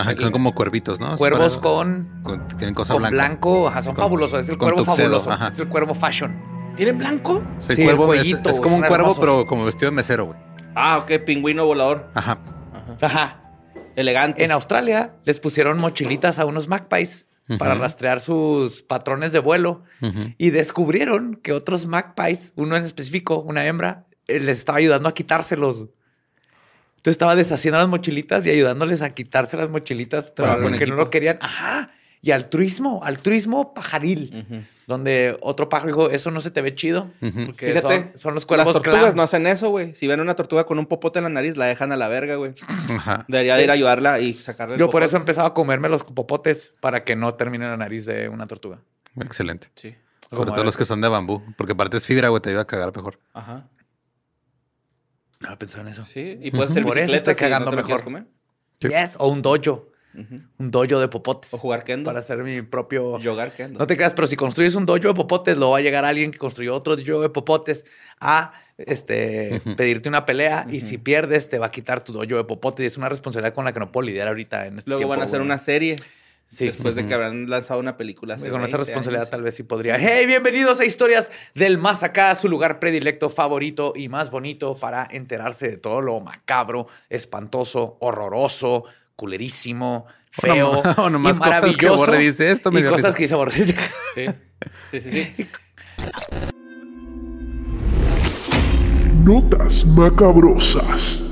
Ajá, que son como cuervitos, ¿no? Cuervos Para- con, con- tienen cosa con blanca. blanco. Ajá, son Con- fabulosos. Es el cuervo tuxedo, fabuloso. ajá. Es el cuervo fashion. ¿Tienen blanco? Sí, Sí, cuervo el es, cuellito, es como un cuervo, hermosos. pero como vestido de mesero, güey. Ah, ok, pingüino volador. Ajá. Ajá. Elegante. En Australia les pusieron mochilitas a unos magpies para rastrear sus patrones de vuelo y descubrieron que otros magpies, uno en específico, una hembra, eh, les estaba ayudando a quitárselos. Entonces estaba deshaciendo las mochilitas y ayudándoles a quitarse las mochilitas porque no lo querían. Ajá. Y altruismo, altruismo pajaril. Ujú. Donde otro pájaro dijo, eso no se te ve chido. Ujú. Porque Fíjate, son, son los cuervos Las tortugas no hacen eso, güey. Si ven una tortuga con un popote en la nariz, la dejan a la verga, güey. Ajá. Debería de ir a ayudarla y sacarle el Yo por eso empezaba a comerme los popotes para que no termine la nariz de una tortuga. Excelente. Sí. Sobre todo los que son de bambú. Porque aparte es fibra, güey, te ayuda a cagar mejor. Ajá. No pensaba en eso. Sí. Y puedes hacer Por eso si no cagando lo mejor. comer. Sí. Yes, o un dojo. Un dojo de popotes. O jugar kendo. Para hacer mi propio... Yogar kendo. No te creas, pero si construyes un dojo de popotes, luego va a llegar alguien que construyó otro dojo de popotes a este, pedirte una pelea y si pierdes te va a quitar tu dojo de popotes y es una responsabilidad con la que no puedo lidiar ahorita en este Luego tiempo, van a hacer güey. una serie. Sí. Después de que habrán lanzado una película. hace con 20 esa responsabilidad años. tal vez sí podría. Hey, bienvenidos a Historias del Más Acá, su lugar predilecto, favorito y más bonito para enterarse de todo lo macabro, espantoso, horroroso, culerísimo, feo no- o nomás y cosas que. Borre dice, esto me y dio cosas risa. que dice Borre. Sí. Sí, sí, sí. Notas macabrosas.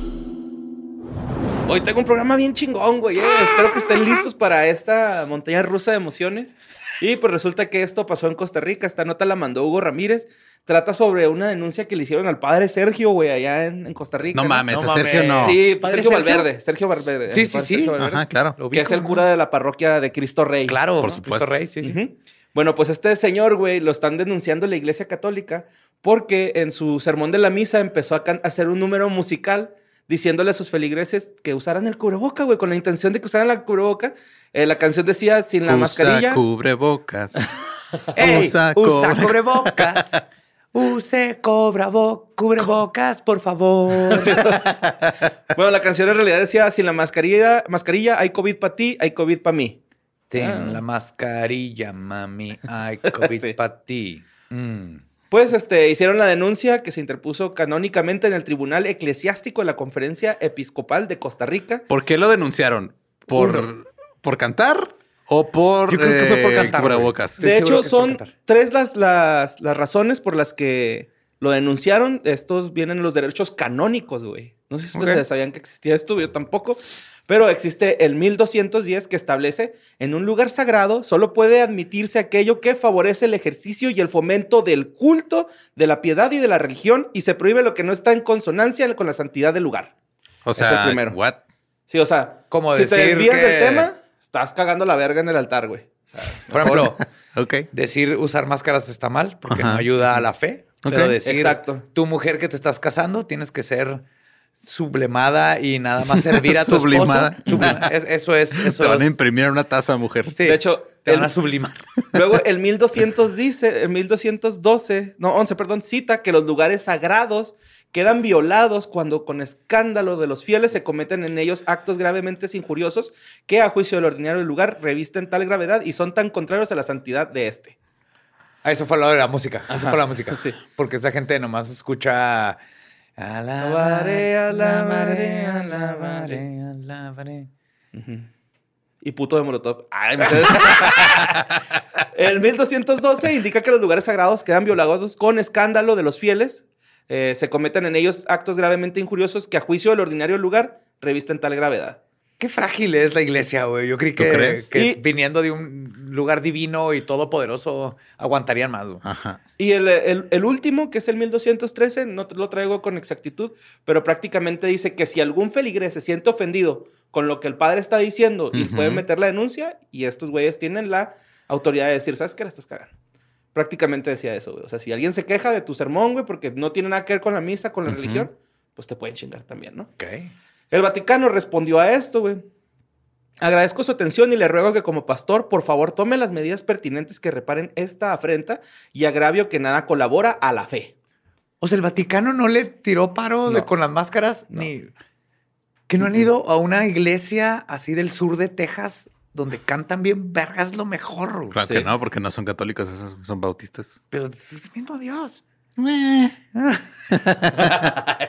Hoy tengo un programa bien chingón, güey. eh. Espero que estén listos para esta montaña rusa de emociones. Y pues resulta que esto pasó en Costa Rica. Esta nota la mandó Hugo Ramírez. Trata sobre una denuncia que le hicieron al padre Sergio, güey, allá en, en Costa Rica. No mames, No a Sergio mames. no. Sí, ¿Padre Sergio Sergio? Valverde. Sergio Valverde. Sí, sí, sí. Sergio Valverde, Ajá, claro. Que es el cura de la parroquia de Cristo Rey. Claro, Por ¿no? supuesto. Cristo Rey, sí, sí. Ujú. Bueno, pues este señor, güey, lo están denunciando la iglesia católica porque en su sermón de la misa empezó a hacer un número musical diciéndole a sus feligreses que usaran el cubreboca, güey, con la intención de que usaran la cubreboca. Eh, la canción decía sin la Usa mascarilla. cubrebocas. Ey, Usa usa, cubrebocas. Use cobra bo- cubrebocas, por favor. Bueno, la canción en realidad decía sin la mascarilla, mascarilla hay COVID para ti, hay COVID para mí. Ten Ah. la mascarilla, mami. Ay, COVID Sí. para ti. Mm. Pues este, hicieron la denuncia que se interpuso canónicamente en el Tribunal Eclesiástico de la Conferencia Episcopal de Costa Rica. ¿Por qué lo denunciaron? ¿Por, ¿por cantar o por, Yo creo que fue por eh, cantar, cubrebocas? De hecho, son tres las, las, las razones por las que lo denunciaron. Estos vienen los derechos canónicos, güey. No sé si ustedes sabían que existía esto, yo tampoco. Pero existe el 1210 que establece en un lugar sagrado solo puede admitirse aquello que favorece el ejercicio y el fomento del culto, de la piedad y de la religión y se prohíbe lo que no está en consonancia con la santidad del lugar. O Es el sea, primero. what? Sí, o sea, Como si te decir desvías que- del tema, estás cagando la verga en el altar, güey. O sea, Por ejemplo, Ok. decir usar máscaras está mal porque Ajá. no ayuda a la fe. Pero decir, Exacto. tu mujer que te estás casando, tienes que ser sublimada y nada más servir a tu Sublimada. esposo. Sublima- es- eso es, eso Te van a es- imprimir en una taza, mujer. Sí, De hecho, te van el- a sublimar. Luego el 1200 dice, el 1212, no, 11, perdón, cita que los lugares sagrados quedan violados cuando con escándalo de los fieles se cometen en ellos actos gravemente injuriosos que a juicio del ordinario lugar revisten tal gravedad y son tan contrarios a la santidad de este. Ah, eso fue lo de la música. Eso Ajá. fue la música. Sí. Porque esa gente nomás escucha. Alabaré, alabaré, alabaré, alabaré. Y puto de Molotov. Ay, el 1212 indica que los lugares sagrados quedan violados con escándalo de los fieles. Eh, se cometen en ellos actos gravemente injuriosos que a juicio del ordinario lugar revisten tal gravedad. Qué frágil es la iglesia, güey. Yo creí ¿Tú que, crees? que Y- viniendo de un lugar divino y todopoderoso aguantarían más. güey. Ajá. Y el, el- el último, que es el 1213, no te lo traigo con exactitud, pero prácticamente dice que si algún feligrés se siente ofendido con lo que el padre está diciendo y puede meter la denuncia, y estos güeyes tienen la autoridad de decir, ¿sabes qué? La estás cagando. Prácticamente decía eso, güey. O sea, si alguien se queja de tu sermón, güey, porque no tiene nada que ver con la misa, con la religión, pues te pueden chingar también, ¿no? Ok. El Vaticano respondió a esto, güey. Agradezco su atención y le ruego que como pastor, por favor, tome las medidas pertinentes que reparen esta afrenta y agravio que nada colabora a la fe. O sea, el Vaticano no le tiró paro de- con las máscaras ni. Que no han ido a una iglesia así del sur de Texas donde cantan bien vergas lo mejor. Claro Sí. que no, porque no son católicos, esos son bautistas. Pero es el mismo Dios.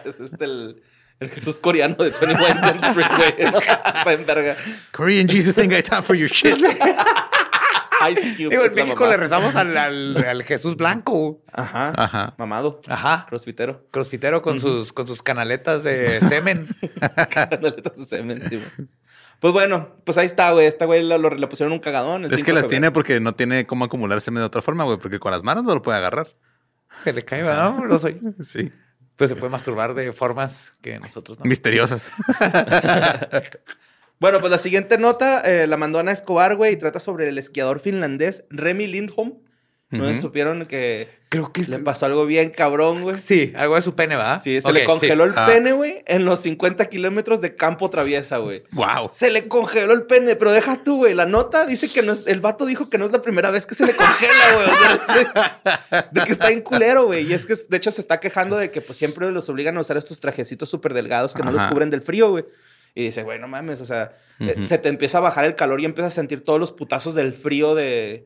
es este el, el Jesús coreano de 21 Jump Street, güey. Está en verga. Korean Jesus ain't got time for your shit. Ice Cube Digo, en México mamá. le rezamos al, al- al Jesús blanco. Ajá. Ajá. Mamado. Ajá. Crossfitero. Crossfitero con, sus, con sus canaletas de semen. Canaletas de semen, sí, güey. Pues bueno, pues ahí está, güey. Esta güey lo- lo- le pusieron un cagadón. Es 5 que las febrero. tiene porque no tiene cómo acumular semen de otra forma, güey, porque con las manos no lo puede agarrar. Se le cae. No soy. Sí. Pues se puede masturbar de formas que nosotros no. Misteriosas. Bueno, pues la siguiente nota eh, la mandó Ana Escobar, güey, y trata sobre el esquiador finlandés Remy Lindholm. ¿No Ujú. supieron que Creo que le pasó algo bien cabrón, güey? Sí, algo de su pene, ¿verdad? Sí, se le congeló el Ah. pene, güey, en los 50 kilómetros de campo traviesa, güey. wow. Se le congeló el pene, pero deja tú, güey. La nota dice que no es, el vato dijo que no es la primera vez que se le congela, güey. O sea, sí, de que está en culero, güey. Y es que, de hecho, se está quejando de que pues siempre los obligan a usar estos trajecitos súper delgados que no los cubren del frío, güey. Y dice, güey, no mames, o sea, eh, se te empieza a bajar el calor y empiezas a sentir todos los putazos del frío de...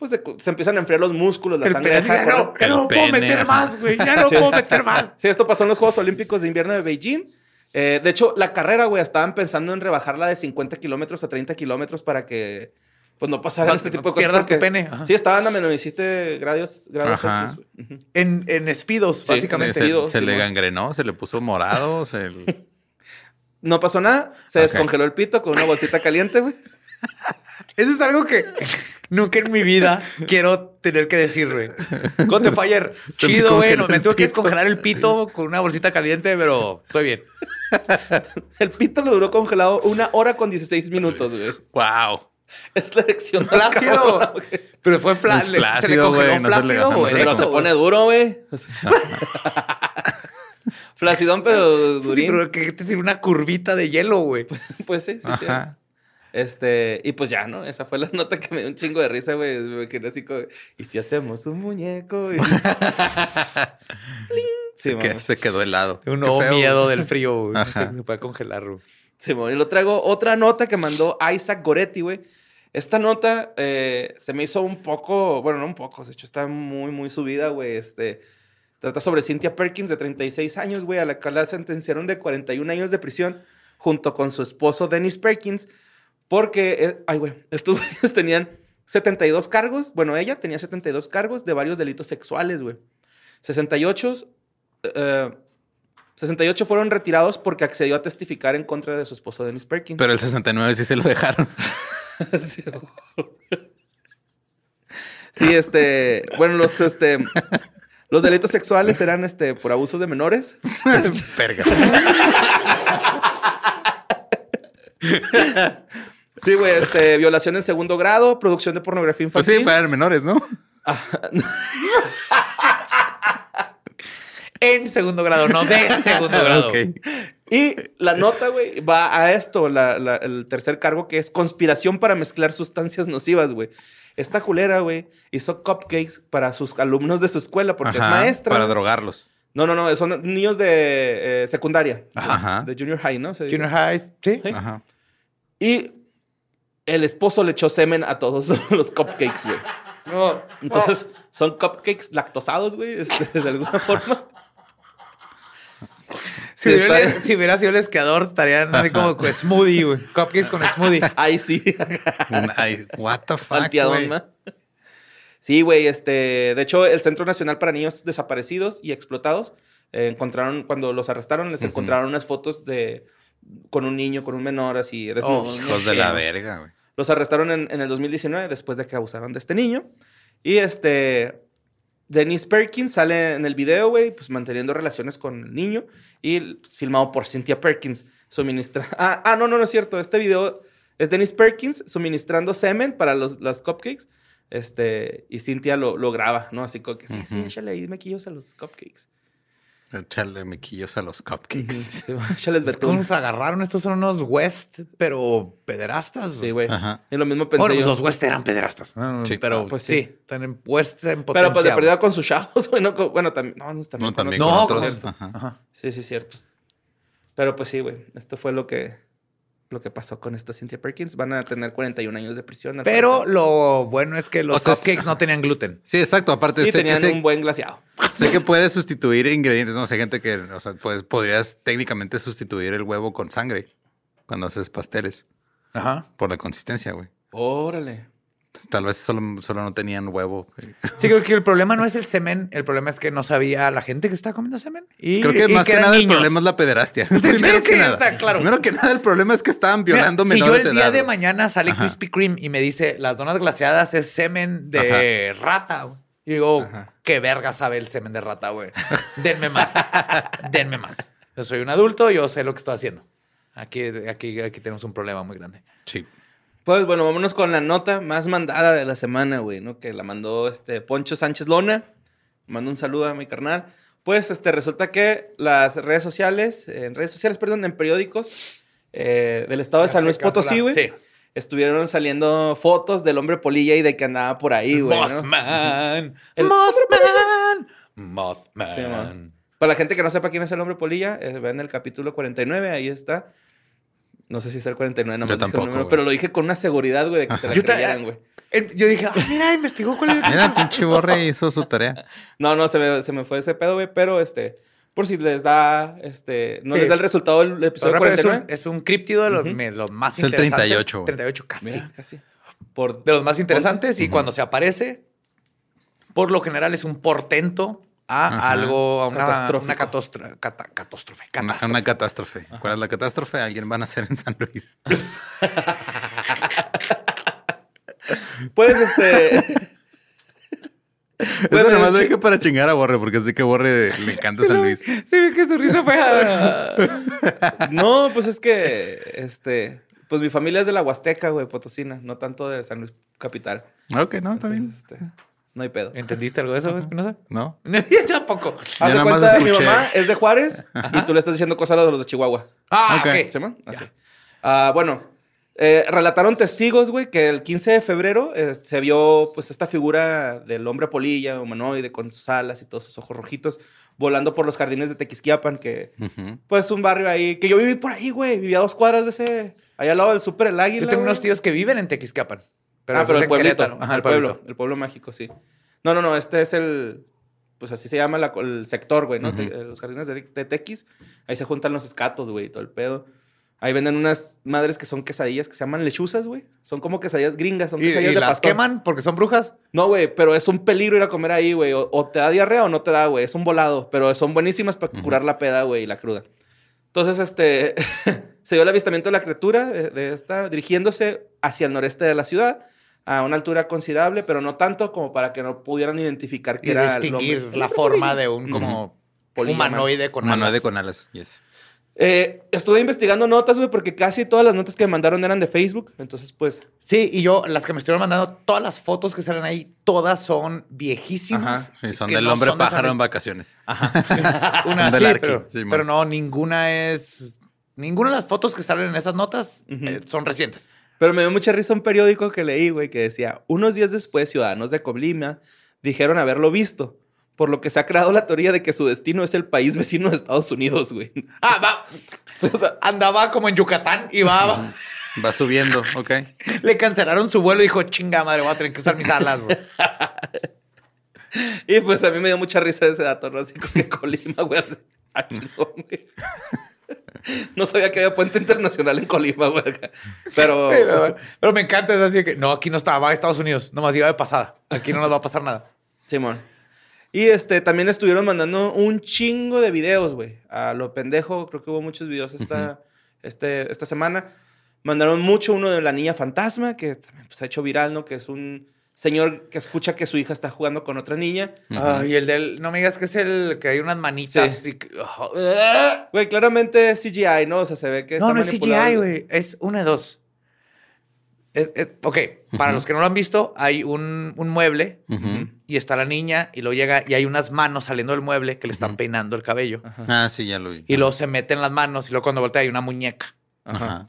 Pues se empiezan a enfriar los músculos, la El sangre pene, deja de ya correr. no, ya no El puedo meter ajá. más, güey. Ya no Sí. puedo meter más. Sí, esto pasó en los Juegos Olímpicos de Invierno de Beijing. Eh, de hecho, la carrera, güey, estaban pensando en rebajarla de 50 kilómetros a 30 kilómetros para que, pues, no pasaran No, este no tipo de cosas. pierdas tu pene, ajá. Sí, estaban a menos 17 grados, grados. Celsius. En, en espidos, Sí, básicamente. se- le gangrenó, se le puso morado, se... No pasó nada, se descongeló el pito con una bolsita caliente, güey. Eso es algo que nunca en mi vida quiero tener que decir, güey. Conte Fire, me chido, güey. Me el tengo que descongelar el pito con una bolsita caliente, pero estoy bien. El pito le duró congelado una hora con 16 minutos, güey. wow. Es la erección güey. Pero fue fla- Es congeló güey, no ajá, no güey. se le Pero se pone duro, güey. Flacidón, pero Sí, durín. pero que te sirve una curvita de hielo, güey. Pues sí, sí, sí. Este, y pues ya, ¿no? Esa fue la nota que me dio un chingo de risa, güey. Me quedé así como, ¿y si hacemos un muñeco? Y-. Sí, Se, que- mamá. se quedó helado. Un nuevo feo, miedo güey. del frío, güey. Ajá. Se puede congelar, güey. Sí, y lo traigo otra nota que mandó Isaac Goretti, güey. Esta nota eh, se me hizo un poco, bueno, no un poco, de hecho está muy, muy subida, güey. Este, trata sobre Cynthia Perkins, de 36 años, güey, a la cual la sentenciaron de 41 años de prisión junto con su esposo Dennis Perkins, porque, eh, ay, güey, estos güeyes tenían 72 cargos, bueno, ella tenía 72 cargos de varios delitos sexuales, güey. 68, eh, 68 fueron retirados porque accedió a testificar en contra de su esposo Dennis Perkins. Pero el 69 sí se lo dejaron. Sí, Sí, este, bueno, los, este, los delitos sexuales eran, este, por abuso de menores. Verga. Sí, güey, este, violación en segundo grado, producción de pornografía Pues infantil. sí, para menores, ¿no? En segundo grado, no de segundo grado. Ok. Y la nota, güey, va a esto, la- la- el tercer cargo, que es conspiración para mezclar sustancias nocivas, güey. Esta culera, güey, hizo cupcakes para sus alumnos de su escuela porque Ajá, es maestra. Para drogarlos. No, no, no, son niños de eh, secundaria. Ajá. De junior high, ¿no? Se dice. Junior High, sí. Sí. Ajá. Y el esposo le echó semen a todos los cupcakes, güey. No. Entonces, son cupcakes lactosados, güey, este, de alguna forma. Si, Sí, hubiera, está- si hubiera sido el esquiador, estarían así como con smoothie, güey. Cupcakes con smoothie. Ahí sí. Ay, what the fuck, güey. Sí, güey, este, de hecho, el Centro Nacional para Niños Desaparecidos y Explotados eh, encontraron, cuando los arrestaron, les encontraron unas fotos de con un niño, con un menor, así, desnudos. Oh, Hijos de la verga, güey. Los arrestaron en, en el 2019 después de que abusaron de este niño. Y este. Denise Perkins sale en el video, güey, pues manteniendo relaciones con el niño. Y pues, filmado por Cynthia Perkins. Suministra. Ah, ah, no, no, no es cierto. Este video es Denise Perkins suministrando semen para los, las cupcakes. Este, y Cynthia lo, lo graba, ¿no? Así como que sí, sí, Ujú. échale ahí mequillos a los cupcakes. Echarle mequillos a los cupcakes. Sí, échales ¿Cómo betún. los agarraron? Estos son unos West, pero pederastas. Sí, güey. Ajá. Y lo mismo pensé Bueno, pues yo. los West eran pederastas. ¿no? Sí. Pero Ah, pues sí. sí. están en West en potencia. Pero pues de perdida con sus chavos, güey. no con- bueno, también. No, no, también. No, con también con con otros. Ajá. Ajá. Sí, sí, cierto. Pero pues sí, güey. Esto fue lo que, lo que pasó con esta Cynthia Perkins. Van a tener 41 años de prisión. Pero parecer. lo bueno es que los O sea, cupcakes no tenían gluten. Sí, exacto. Aparte, Y sé que, tenían sé, un buen glaseado. sé que puedes sustituir ingredientes. No sé, gente que, o sea, pues podrías técnicamente sustituir el huevo con sangre cuando haces pasteles Ajá. por la consistencia, güey. Órale. Tal vez solo, solo no tenían huevo. Sí, creo que el problema no es el semen. El problema es que no sabía la gente que estaba comiendo semen. Y, Creo que y más que nada el problema es la pederastia. Primero que nada. está claro. Primero que nada el problema es que estaban Mira, violando si yo menores el de día edad. de mañana sale Ajá. Krispy Kreme y me dice las donas glaseadas es semen de rata. Y digo, Ajá. qué verga sabe el semen de rata, güey. Denme más. Denme más. Yo soy un adulto, yo sé lo que estoy haciendo. Aquí, aquí, aquí tenemos un problema muy grande. Sí. Pues bueno, vámonos con la nota más mandada de la semana, güey, ¿no? Que la mandó este Poncho Sánchez Lona. Mando un saludo a mi carnal. Pues este, resulta que las redes sociales, en redes sociales, perdón, en periódicos eh, del estado de San Luis Potosí, güey. Sí. Estuvieron saliendo fotos del hombre polilla y de que andaba por ahí, güey. ¿no? Mothman. El- Mothman. Mothman. Sí. Para la gente que no sepa quién es el hombre polilla, eh, vean el capítulo 49, ahí está. No sé si es el 49, no Yo tampoco, pero lo dije con una seguridad, güey, de que se la Yo, creyeran, güey. yo dije, ah, mira, investigó cuál es el Mira, pinche borre hizo su tarea. No, no, se me, se me fue ese pedo, güey, pero este, por si les da, este, no Sí. les da el resultado del episodio Pero rápido, es, 49. un, es un críptido de los, Ujú. me- los más Es el interesantes. 38, güey. 38 casi. Mira, casi. Por, De los más interesantes y cuando se aparece, por lo general es un portento a Ajá. algo, a una, catostra- cata- catástrofe. Una, catástrofe. una catástrofe. ¿Cuál es la catástrofe? Alguien van a hacer en San Luis. Pues, este, Bueno, Eso nomás lo dije para chingar a Borre, porque sé que Borre le encanta San Luis. Sí, vi que su risa fue. ah. no, pues es que, este, pues mi familia es de la Huasteca, güey, Potosina, no tanto de San Luis Capital. Ok, no, está bien. Entonces, este, no hay pedo. ¿Entendiste algo de eso, Espinosa? No. Yo tampoco. Haz de nada más cuenta, mi escuché. mamá es de Juárez y tú le estás diciendo cosas a los de Chihuahua. Ah, Ok. ok. ¿Sí, man? Así. Ah, bueno, eh, relataron testigos, güey, que el 15 de febrero eh, se vio, pues, esta figura del hombre polilla, humanoide, con sus alas y todos sus ojos rojitos, volando por los jardines de Tequisquiapan, que, Ujú. pues, un barrio ahí, que yo viví por ahí, güey, vivía a dos cuadras de ese, allá al lado del Súper El Águila. Yo tengo güey. unos tíos que viven en Tequiscapan. Ah, eso pero es el pueblito. Ajá, el pueblo, el pueblo mágico, sí. No, no, no, este es el, pues así se llama la- el sector, güey, ¿no? Ujú. Te- los jardines de, de Tequis, ahí se juntan los escatos, güey, y todo el pedo. Ahí venden unas madres que son quesadillas que se llaman lechuzas, güey. Son como quesadillas gringas, son ¿Y, quesadillas y de las pastor. queman porque son brujas? No, güey, pero es un peligro ir a comer ahí, güey. O, o te da diarrea o no te da, güey. Es un volado, pero son buenísimas para Ujú. curar la peda, güey, y la cruda. Entonces, este, se dio el avistamiento de la criatura de, de esta dirigiéndose hacia el noreste de la ciudad a una altura considerable, pero no tanto como para que no pudieran identificar que Y era distinguir la forma de un como humanoide con Humanoide alas. con alas. Yes. Eh, estuve investigando notas, güey, porque casi todas las notas que me mandaron eran de Facebook. Entonces, pues, Sí, y yo, las que me estuvieron mandando, todas las fotos que salen ahí, todas son viejísimas. Ajá. Sí, son del no hombre son de San pájaro en vacaciones. Una Son del sí, Arqui, pero, sí, pero no, ninguna es... Ninguna de las fotos que salen en esas notas eh, son recientes. Pero me dio mucha risa un periódico que leí, güey, que decía, unos días después, ciudadanos de Colima dijeron haberlo visto. por lo que se ha creado la teoría de que su destino es el país vecino de Estados Unidos, güey. Ah, va. Andaba como en Yucatán y va. Va subiendo, ok. Le cancelaron su vuelo y dijo, chinga madre, voy a tener que usar mis alas. güey". Y pues a mí me dio mucha risa ese dato, ¿no? Así como que Colima, güey, hace- ah, chingón, güey. No sabía que había puente internacional en Colima, güey. Pero, Pero, pero me encanta, es así que no, aquí no estaba, va a Estados Unidos, nomás iba de pasada. Aquí no nos va a pasar nada. Simón. Y este, también estuvieron mandando un chingo de videos, güey. A lo pendejo, creo que hubo muchos videos esta, este, esta semana. Mandaron mucho uno de la niña fantasma, que pues, se ha hecho viral, ¿no? Que es un señor que escucha que su hija está jugando con otra niña. Ah, y el del, no me digas que es el que hay unas manitas. Sí. y Ah. Güey, claramente es CGI, ¿no? O sea, se ve que No, está no es. CGI, güey. Es una de dos. Es- es- ok, para los que no lo han visto, hay un, un mueble Ujú. y está la niña y luego llega y hay unas manos saliendo del mueble que le están peinando el cabello. Ah, sí, ya lo vi. Y luego se meten las manos y luego cuando voltea hay una muñeca. Ajá.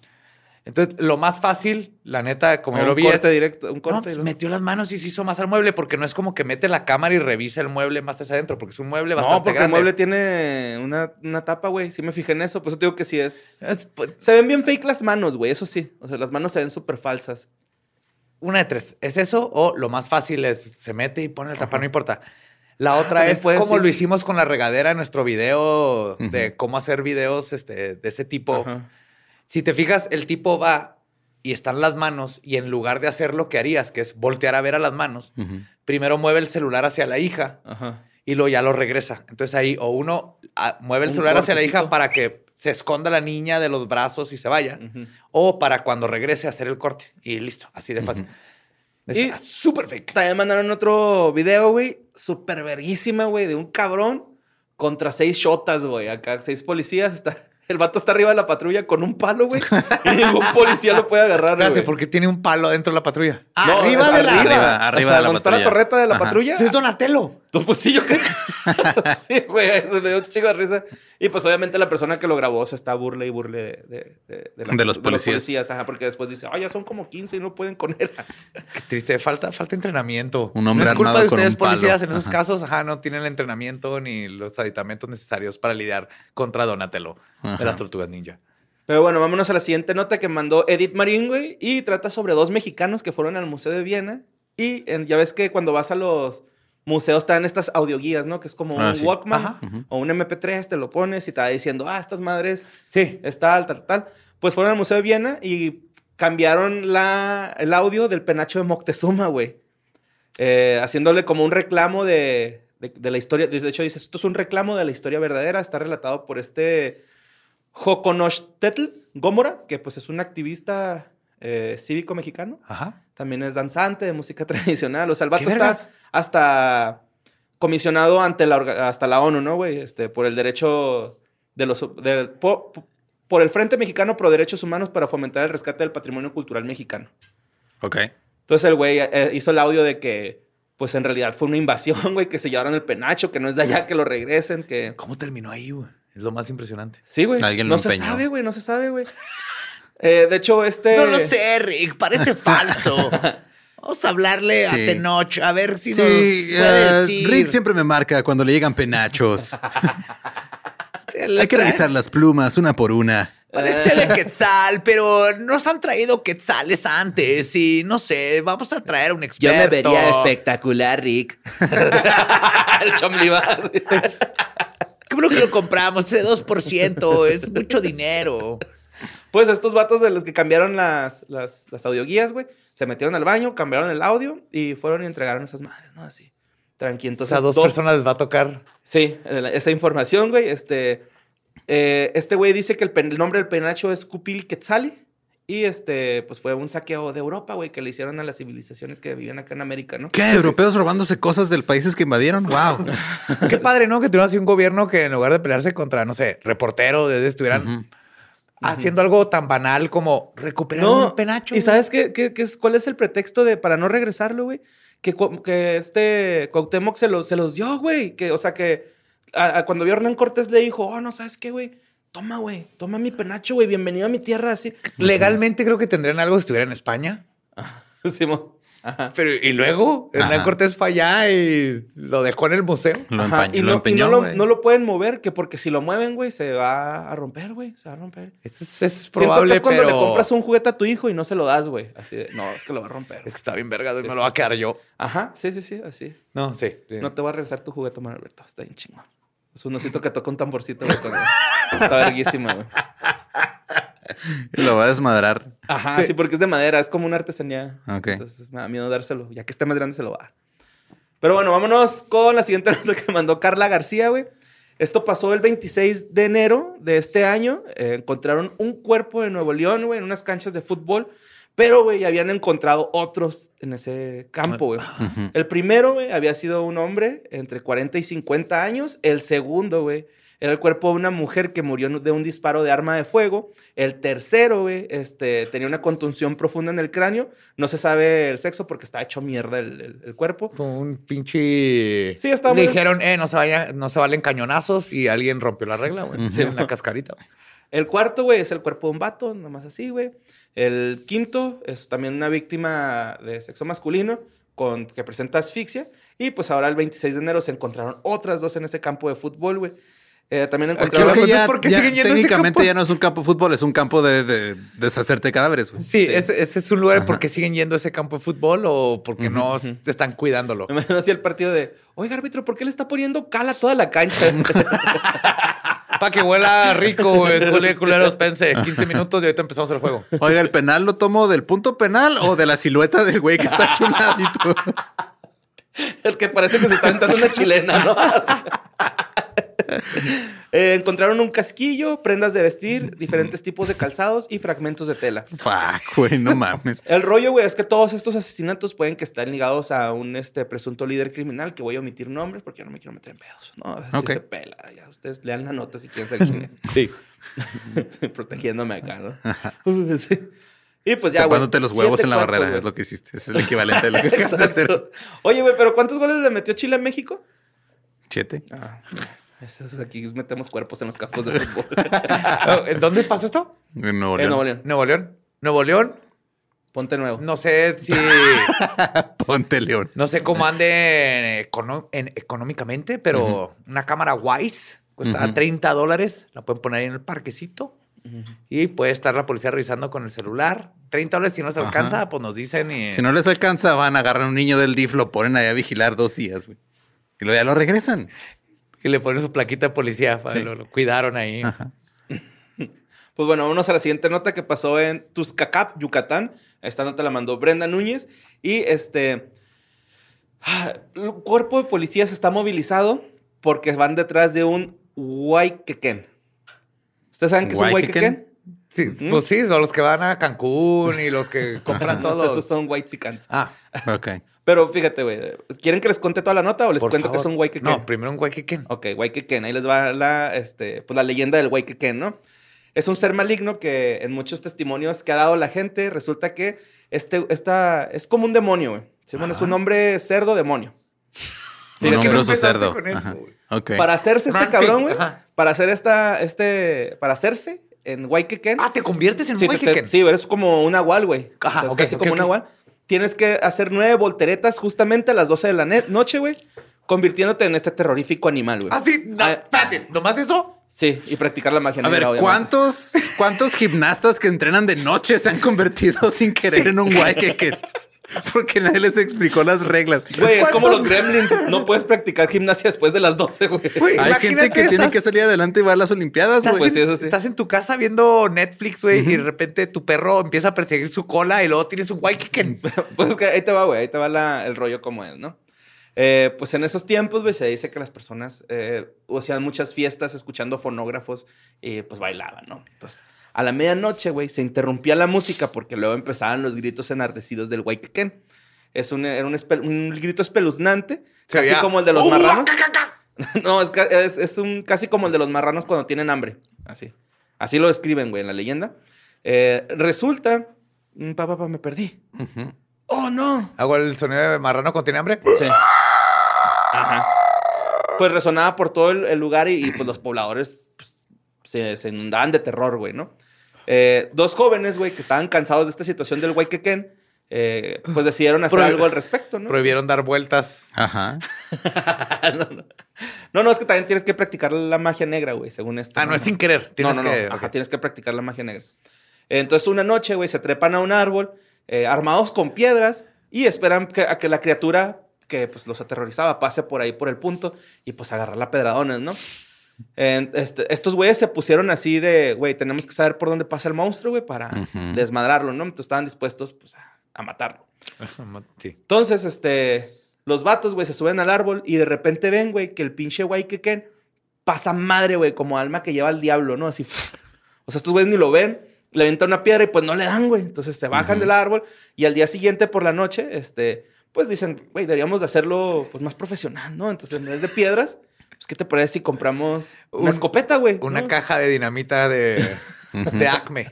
Entonces, lo más fácil, la neta, como yo lo vi, corte es, directo, un no, corte. pues, y luego- metió las manos y se hizo más al mueble porque no es como que mete la cámara y revisa el mueble más hacia adentro porque es un mueble bastante No, porque grande. el mueble tiene una, una tapa, güey. Sí me fijé en eso. Por eso te digo que sí es... Es, pues, Se ven bien fake las manos, güey. Eso sí. O sea, las manos se ven súper falsas. Una de tres. ¿Es eso o lo más fácil es se mete y pone el tapa, no importa? La otra también es como lo hicimos con la regadera en nuestro video de cómo hacer videos este, de ese tipo. Ajá. Si te fijas, el tipo va y están las manos y en lugar de hacer lo que harías, que es voltear a ver a las manos, primero mueve el celular hacia la hija Ajá. y luego ya lo regresa. Entonces ahí o uno ah, mueve el celular hacia la hija para que se esconda la niña de los brazos y se vaya. O para cuando regrese hacer el corte. Y listo, así de fácil. Y- Está súper fake. También mandaron otro video, güey, súper verguísima, güey, de un cabrón contra seis shotas, güey. Acá, seis policías. Está... El vato está arriba de la patrulla con un palo, güey. Y ningún policía lo puede agarrar, Espérate, güey. porque tiene un palo dentro de la patrulla. No, arriba de la. Arriba, arriba o sea, de la donde está la patrulla. torreta de la Ajá. patrulla. Ese es Donatello. Tú, Pues sí, yo creo. sí, güey, eso me dio un chingo de risa. Y pues obviamente la persona que lo grabó se está burle y burle de, de, de- de la- De los policías. ajá, porque después dice, ah, ya son como 15 y no pueden con él. Qué triste. Falta, falta entrenamiento. Un hombre no es culpa armado de con ustedes, un palo. policías. En esos Ajá. casos, ajá, no tienen el entrenamiento ni los aditamentos necesarios para lidiar contra Donatello de las tortugas ninja. Pero bueno, vámonos a la siguiente nota que mandó Edith Marín, güey, y trata sobre dos mexicanos que fueron al Museo de Viena. Y en- ya ves que cuando vas a los museos están estas audioguías, ¿no? Que es como Ah, un sí. Walkman Ajá. o un MP3, te lo pones y te va diciendo, ah, estas madres Sí. es tal, tal, tal. Pues fueron al Museo de Viena y cambiaron la, el audio del penacho de Moctezuma, güey. Eh, haciéndole como un reclamo de, de- de la historia. De hecho, dice, esto es un reclamo de la historia verdadera. Está relatado por este Joconostetl Gómora, que pues es un activista eh, cívico mexicano. Ajá. También es danzante de música tradicional. O sea, el vato ¿Qué está hasta comisionado ante la, hasta la ONU, ¿no, güey? Este, por el derecho de los... del- po- po- por el Frente Mexicano Pro Derechos Humanos para fomentar el rescate del patrimonio cultural mexicano. Ok. Entonces el güey eh, hizo el audio de que, pues en realidad fue una invasión, güey, que se llevaron el penacho, que no es de allá, que lo regresen, que... ¿Cómo terminó ahí, güey? Es lo más impresionante. Sí, güey. Alguien no lo se empeñó. sabe, güey, no se sabe, güey. Eh, de hecho, este... No lo sé, Rick. Parece falso. Vamos a hablarle Sí. a Tenoch a ver si Sí, nos eh, puede decir. Rick siempre me marca cuando le llegan penachos. Hay que revisar las plumas una por una. Parece de quetzal, pero nos han traído quetzales antes y no sé, vamos a traer a un experto. espectacular, Rick. el chomliba. Qué bueno que lo compramos, ese 2%, es mucho dinero. Pues estos vatos de los que cambiaron las, las, las audioguías, güey, se metieron al baño, cambiaron el audio y fueron y entregaron esas madres, ¿no? Así. Tranqui. O Entonces, sea, dos, personas les va a tocar. Sí, esa información, güey. Este, eh, este güey dice que el, pen- el nombre del penacho es Kupil Quetzali. Y este, pues fue un saqueo de Europa, güey, que le hicieron a las civilizaciones que vivían acá en América, ¿no? ¿Qué? ¿Europeos robándose cosas del países que invadieron? ¡Wow! Qué padre, ¿no? Que tuviera así un gobierno que en lugar de pelearse contra, no sé, reportero, de estuvieran Haciendo algo tan banal como recuperar un penacho. ¿Y sabes qué, qué- qué es, cuál es el pretexto de para no regresarlo, güey? Que, que este Cuauhtémoc se los, se los dio, güey. Que, o sea, que a- a cuando vio a Hernán Cortés le dijo, oh, no, ¿sabes qué, güey? Toma, güey, toma mi penacho, güey, bienvenido a mi tierra, así. Legalmente creo que tendrían algo si estuviera en España. Simón. Pero, y luego, Hernán Ajá. Cortés fue allá y lo dejó en el museo. Lo, Ajá, empañó, y lo no, y lo, güey. no lo pueden mover, que porque si lo mueven, güey, se va a romper, güey. Se va a romper. Eso es, eso es probable, que es cuando pero... le compras un juguete a tu hijo y no se lo das, güey. Así de, no, es que lo va a romper. Es que está bien verga, y me lo va a quedar yo. Ajá, sí, sí, sí, así. No, sí. No te voy a regresar tu juguete, Manuel Alberto. Está bien chingón. Es un osito que toca un tamborcito, güey. Está verguísima, güey. Y Lo va a desmadrar. Ajá, sí. porque es de madera, es como una artesanía. Ok. Entonces me da miedo dárselo. Ya que esté más grande, se lo va a dar. Pero bueno, vámonos con la siguiente nota que mandó Carla García, güey. Esto pasó el 26 de enero de este año. Eh, encontraron un cuerpo de Nuevo León, güey, en unas canchas de fútbol. Pero, güey, habían encontrado otros en ese campo, güey. El primero, güey, había sido un hombre entre 40 y 50 años. El segundo, güey, era el cuerpo de una mujer que murió de un disparo de arma de fuego. El tercero, güey, este, tenía una contunción profunda en el cráneo. No se sabe el sexo porque está hecho mierda el, el- el cuerpo. Fue un pinche... Sí, está Le muy- dijeron, eh, no se, vaya, no se valen cañonazos y alguien rompió la regla, güey. En la cascarita. El cuarto, güey, es el cuerpo de un vato, nomás así, güey. El quinto es también una víctima de sexo masculino con, que presenta asfixia. Y pues ahora el 26 de enero se encontraron otras dos en ese campo de fútbol, güey. Eh, también Creo encontraron... que ya, ¿por qué ya siguen yendo a ese técnicamente ya no es un campo de fútbol, es un campo de, de deshacerte de cadáveres, güey. Sí, Sí. Este es un lugar porque siguen yendo a ese campo de fútbol o porque no están cuidándolo. Me imagino así el partido de, oiga, árbitro, ¿por qué le está poniendo cal a toda la cancha? Para que huela rico, güey. Cule- culeros, pense. 15 minutos y ahorita empezamos el juego. Oiga, ¿el penal lo tomo del punto penal o de la silueta del güey que está aquí un ladito? el que parece que se está aventando una chilena, ¿no? Eh, encontraron un casquillo, prendas de vestir, diferentes tipos de calzados y fragmentos de tela. Fuck, güey, no mames. El rollo, güey, es que todos estos asesinatos pueden que estén ligados a un este, presunto líder criminal, que voy a omitir nombres porque yo no me quiero meter en pedos. No, así Ok. se pela. Ya, ustedes lean la nota si quieren saber quién es. Sí. Protegiéndome acá, ¿no? Sí. Y pues ya, güey. Los huevos en la barrera, es lo que hiciste. Es el equivalente de lo que acabas de hacer. Oye, güey, pero ¿cuántos goles le metió Chile a México? Siete. Ah, aquí metemos cuerpos en los campos de fútbol. ¿En dónde pasó esto? En Nuevo en León. Nuevo León. Nuevo León. Nuevo León. Ponte nuevo. No sé si. Ponte León. No sé cómo ande econo- en- económicamente, pero una cámara Wise cuesta Ujú. 30 dólares. La pueden poner ahí en el parquecito. Y puede estar la policía revisando con el celular. 30 dólares, si no se Ajá. alcanza, pues nos dicen y... Si no les alcanza, van a agarrar a un niño del DIF, lo ponen ahí a vigilar dos días, güey. Y luego ya lo regresan. Y le ponen su plaquita de policía. Sí. Lo, lo cuidaron ahí. Ajá. Pues bueno, vámonos a la siguiente nota que pasó en Tuzcacap, Yucatán. Esta nota la mandó Brenda Núñez. Y este. El cuerpo de policías está movilizado porque van detrás de un Huayquequén. ¿Ustedes saben qué es un ¿Huayquequén? Sí, Pues sí, son los que van a Cancún y los que compran todos. Esos son Whitexicans. Ah, Ok. Pero fíjate, güey. ¿Quieren que les cuente toda la nota o les por cuento que es un Huayquequén? No, primero un Huayquequén. Ok, Waikeken. Ahí les va la, este, pues la leyenda del Waikeken, ¿no? Es un ser maligno que en muchos testimonios que ha dado la gente, resulta que este, esta, es como un demonio, güey. Sí, bueno, es un hombre cerdo demonio. Un ¿Por qué no hombroso empezaste cerdo. con eso, Ajá. güey? Ok. Para hacerse este Ramping, cabrón, güey. Para hacer esta, este, para hacerse en Waikeken. Ah, ¿te conviertes en sí, te- Huayquequén? te- sí, eres como un nahual, güey. Ajá, O sea, es ok, casi como un nahual. Tienes que hacer nueve volteretas justamente a las 12 de la noche, güey. Convirtiéndote en este terrorífico animal, güey. Ah, sí. No, Ah, espérate, ¿nomás eso? Sí, y practicar la magia A ver, obviamente. ¿cuántos, ¿cuántos gimnastas que entrenan de noche se han convertido sin querer en un guay que, que- Porque nadie les explicó las reglas. Güey, es como los gremlins. No puedes practicar gimnasia después de las 12, güey. Hay gente que tiene que salir adelante y va a las Olimpiadas, Estás, güey. Pues sí, estás en tu casa viendo Netflix, güey, y de repente tu perro empieza a perseguir su cola y luego tienes un Huayquequén. Pues es que ahí te va, güey. Ahí te va la- el rollo como es, ¿no? Eh, pues en esos tiempos, güey, se dice que las personas eh, hacían muchas fiestas escuchando fonógrafos y pues bailaban, ¿no? Entonces, a la medianoche, güey, se interrumpía la música porque luego empezaban los gritos enardecidos del Waikeken. Es un, era un, grito espeluznante, Se casi como el de los "Uh, marranos. ca, ca, ca". No, es, es, es un, casi como el de los marranos cuando tienen hambre. Así. Así lo describen, güey, en la leyenda. Eh, resulta. mm, Pa, pa, pa, me perdí. ¡Oh, no! ¿Hago el sonido de marrano con tiene hambre? Sí. Ajá. Pues resonaba por todo el, el lugar y, y, pues los pobladores pues, se, se inundaban de terror, güey, ¿no? Eh, dos jóvenes, güey, que estaban cansados de esta situación del Waikeken, eh, pues decidieron hacer algo al respecto, ¿no? Prohibieron dar vueltas. Ajá. no, no. No, no, es que también tienes que practicar la magia negra, güey, según esto. Ah, no, es sin querer. No, Tienes no, no. que. Ajá, tienes que practicar la magia negra. Entonces, una noche, güey, se trepan a un árbol, eh, armados con piedras, y esperan que- a que la criatura que pues, los aterrorizaba pase por ahí por el punto y pues agarrarla a pedradones, ¿no? Este, estos güeyes se pusieron así de, güey, tenemos que saber por dónde pasa el monstruo, güey, para desmadrarlo, ¿no? Entonces estaban dispuestos, pues, a, a matarlo. Sí. Entonces, este, los vatos, güey, se suben al árbol y de repente ven, güey, que el pinche güey que Ken pasa madre, güey, como alma que lleva al diablo, ¿no? Así. O sea, estos güeyes ni lo ven, le avientan una piedra y pues no le dan, güey. Entonces se bajan del árbol y al día siguiente por la noche, este, pues dicen, güey, deberíamos de hacerlo pues más profesional, ¿no? Entonces en vez de piedras, pues ¿qué te parece si compramos una Un- escopeta, güey? Una ¿no? caja de dinamita de, de Acme.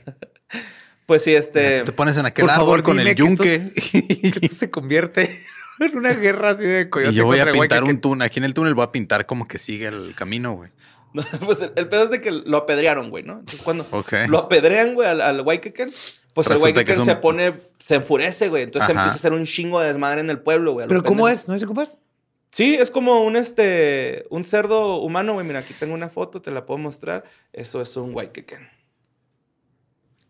Pues sí, este... Tú te pones en aquel Por árbol favor, con dime el que esto yunque. Que esto se convierte en una guerra así de coyote y yo voy a pintar un túnel. Aquí en el túnel voy a pintar como que sigue el camino, güey. No, pues el, el pedo es de que lo apedrearon, güey, ¿no? Entonces cuando lo apedrean, güey, al, al Waikeken, pues el Resulta Waikeken un- se pone, se enfurece, güey. Entonces Ajá. empieza a hacer un chingo de desmadre en el pueblo, güey. Pero ¿cómo es? ¿No es cómo es? Sí, es como un, este, un cerdo humano, güey. Mira, aquí tengo una foto, te la puedo mostrar. Eso es un Waikeken.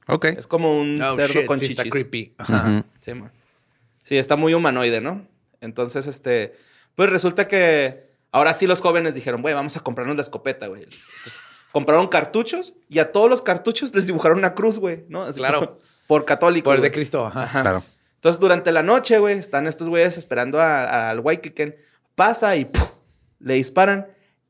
Ok. Es como un Oh, cerdo shit, con sí, chichis. está creepy. Ajá. Sí, man. Sí, está muy humanoide, ¿no? Entonces, este, pues resulta que ahora sí los jóvenes dijeron, güey, vamos a comprarnos la escopeta, güey. Entonces, compraron cartuchos y a todos los cartuchos les dibujaron una cruz, güey, ¿no? Así Claro. Por católico. Por el de. Cristo. Ajá. Ajá. Claro. Entonces, durante la noche, güey, están estos güeyes esperando al Waikeken. Pasa y ¡puf! le disparan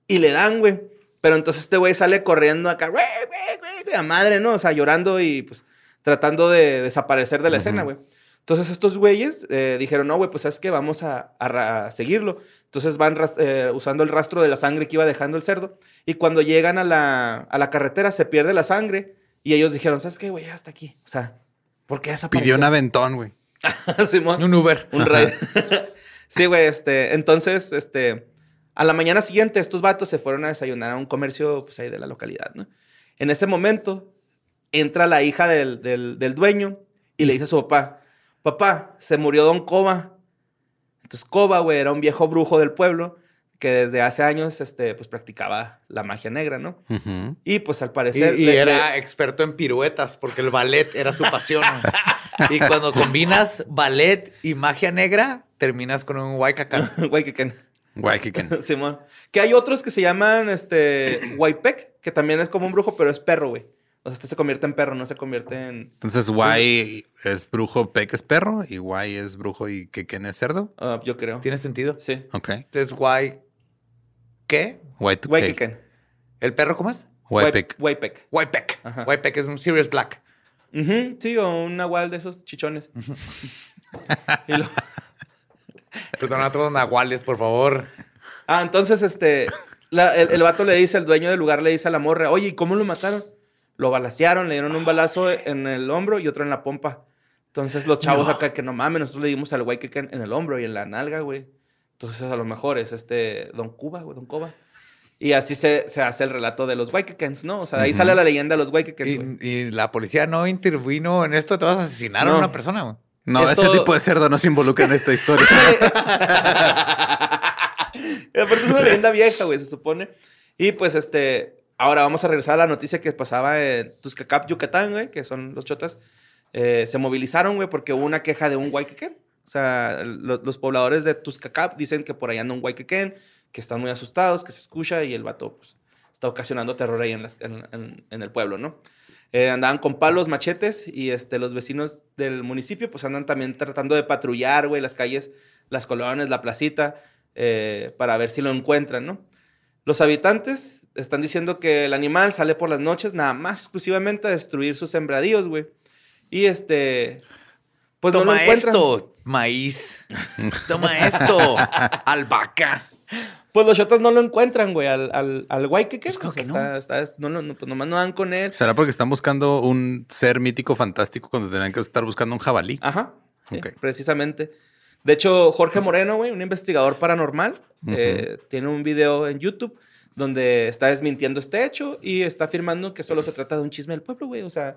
y le dan, güey. Pero entonces este güey sale corriendo acá, güey, güey, güey, güey, a madre, ¿no? O sea, llorando y pues tratando de desaparecer de la escena, güey. Entonces estos güeyes eh, dijeron, no, güey, pues sabes que vamos a, a ra- a seguirlo. Entonces van eh, usando el rastro de la sangre que iba dejando el cerdo. Y cuando llegan a la, a la carretera se pierde la sangre. Y ellos dijeron, ¿sabes qué, güey? Hasta aquí. O sea, ¿por qué desapareció? Pidió un aventón, güey. Simón. Un Uber. Un raid. sí, güey, este, entonces, este, a la mañana siguiente estos vatos se fueron a desayunar a un comercio, pues ahí de la localidad, ¿no? En ese momento entra la hija del, del- del dueño y le dice a su papá, papá, se murió Don Coba. Entonces Coba, güey, era un viejo brujo del pueblo que desde hace años, este, pues practicaba la magia negra, ¿no? Y pues al Y, parecer... y le- era le- experto en piruetas porque el ballet era su pasión. y cuando combinas ballet y magia negra, terminas con un Waikaka. Güey, que- que- Waikeken. Simón. Que hay otros que se llaman este Waipek, que también es como un brujo, pero es perro, güey. O sea, este se convierte en perro, no se convierte en. Entonces, Y es brujo, Peck es perro. Y Y es brujo y Keken es cerdo. ah, yo creo. ¿Tiene sentido? Sí. Ok. Entonces, Wai. ¿Qué? Y2K. Waikeken. ¿El perro cómo es? Waipek. Waipek. Waipek. Ajá. Waipek es un Sirius Black. Ujú, Sí, o un nahual de esos chichones. Y lo- Perdón a todos nahuales, por favor. Ah, entonces, este. la- el, el vato le dice, el dueño del lugar le dice a la morra, oye, ¿y cómo lo mataron? Lo balacearon, le dieron un balazo en el hombro y otro en la pompa. Entonces los chavos acá que no mames, nosotros le dimos al güey que en en el hombro y en la nalga, güey. Entonces a lo mejor es este Don Cuba, güey, Don Coba. Y así se, se hace el relato de los Waikikens, ¿no? O sea, de ahí sale la leyenda de los Waikikens, güey. Y, y la policía no intervino en esto. Te vas a asesinar a una persona. güey. No, Esto- ese tipo de cerdo no se involucra en esta historia. Aparte es una leyenda vieja, güey, se supone. Y pues este, ahora vamos a regresar a la noticia que pasaba en Tuzcacap, Yucatán, güey, que son los chotas. Eh, se movilizaron, güey, porque hubo una queja de un Waikeken. O sea, lo- los pobladores de Tuzcacap dicen que por allá anda un Waikeken, que están muy asustados, que se escucha y el vato, pues, está ocasionando terror ahí en, las- en- en- en el pueblo, ¿no? Eh, andaban con palos, machetes y este, los vecinos del municipio pues andan también tratando de patrullar, güey, las calles, las colonias, la placita, eh, para ver si lo encuentran, ¿no? Los habitantes están diciendo que el animal sale por las noches nada más exclusivamente a destruir sus sembradíos, güey. Y este, pues no Toma lo encuentran. esto, maíz. Toma esto, albahaca. Pues los chotas no lo encuentran, güey, al, al, al Waikiki. Pues creo O sea, que no. está- está- no, no, no, pues nomás no dan con él. ¿Será porque están buscando un ser mítico fantástico cuando tenían que estar buscando un jabalí? Ajá. sí, Ok. precisamente. De hecho, Jorge Moreno, güey, un investigador paranormal, eh, tiene un video en YouTube donde está desmintiendo este hecho y está afirmando que solo se trata de un chisme del pueblo, güey. O sea,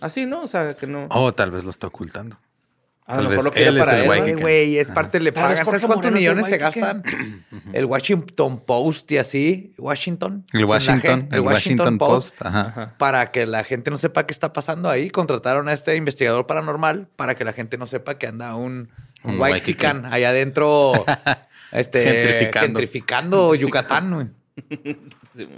así, ¿no? O sea, que no. Oh, tal vez lo está ocultando. A Tal lo mejor lo quiere él es para el él. güey que- es parte, le pagan. ¿Sabes cuántos es millones se que- gastan? El Washington Post y así, Washington. El Washington, el Washington Post. Para que la gente no sepa qué está pasando ahí, contrataron a este investigador paranormal para que la gente no sepa que anda un, un Un white Waxican. allá adentro, este, Gentrificando. gentrificando Yucatán. güey. Sí,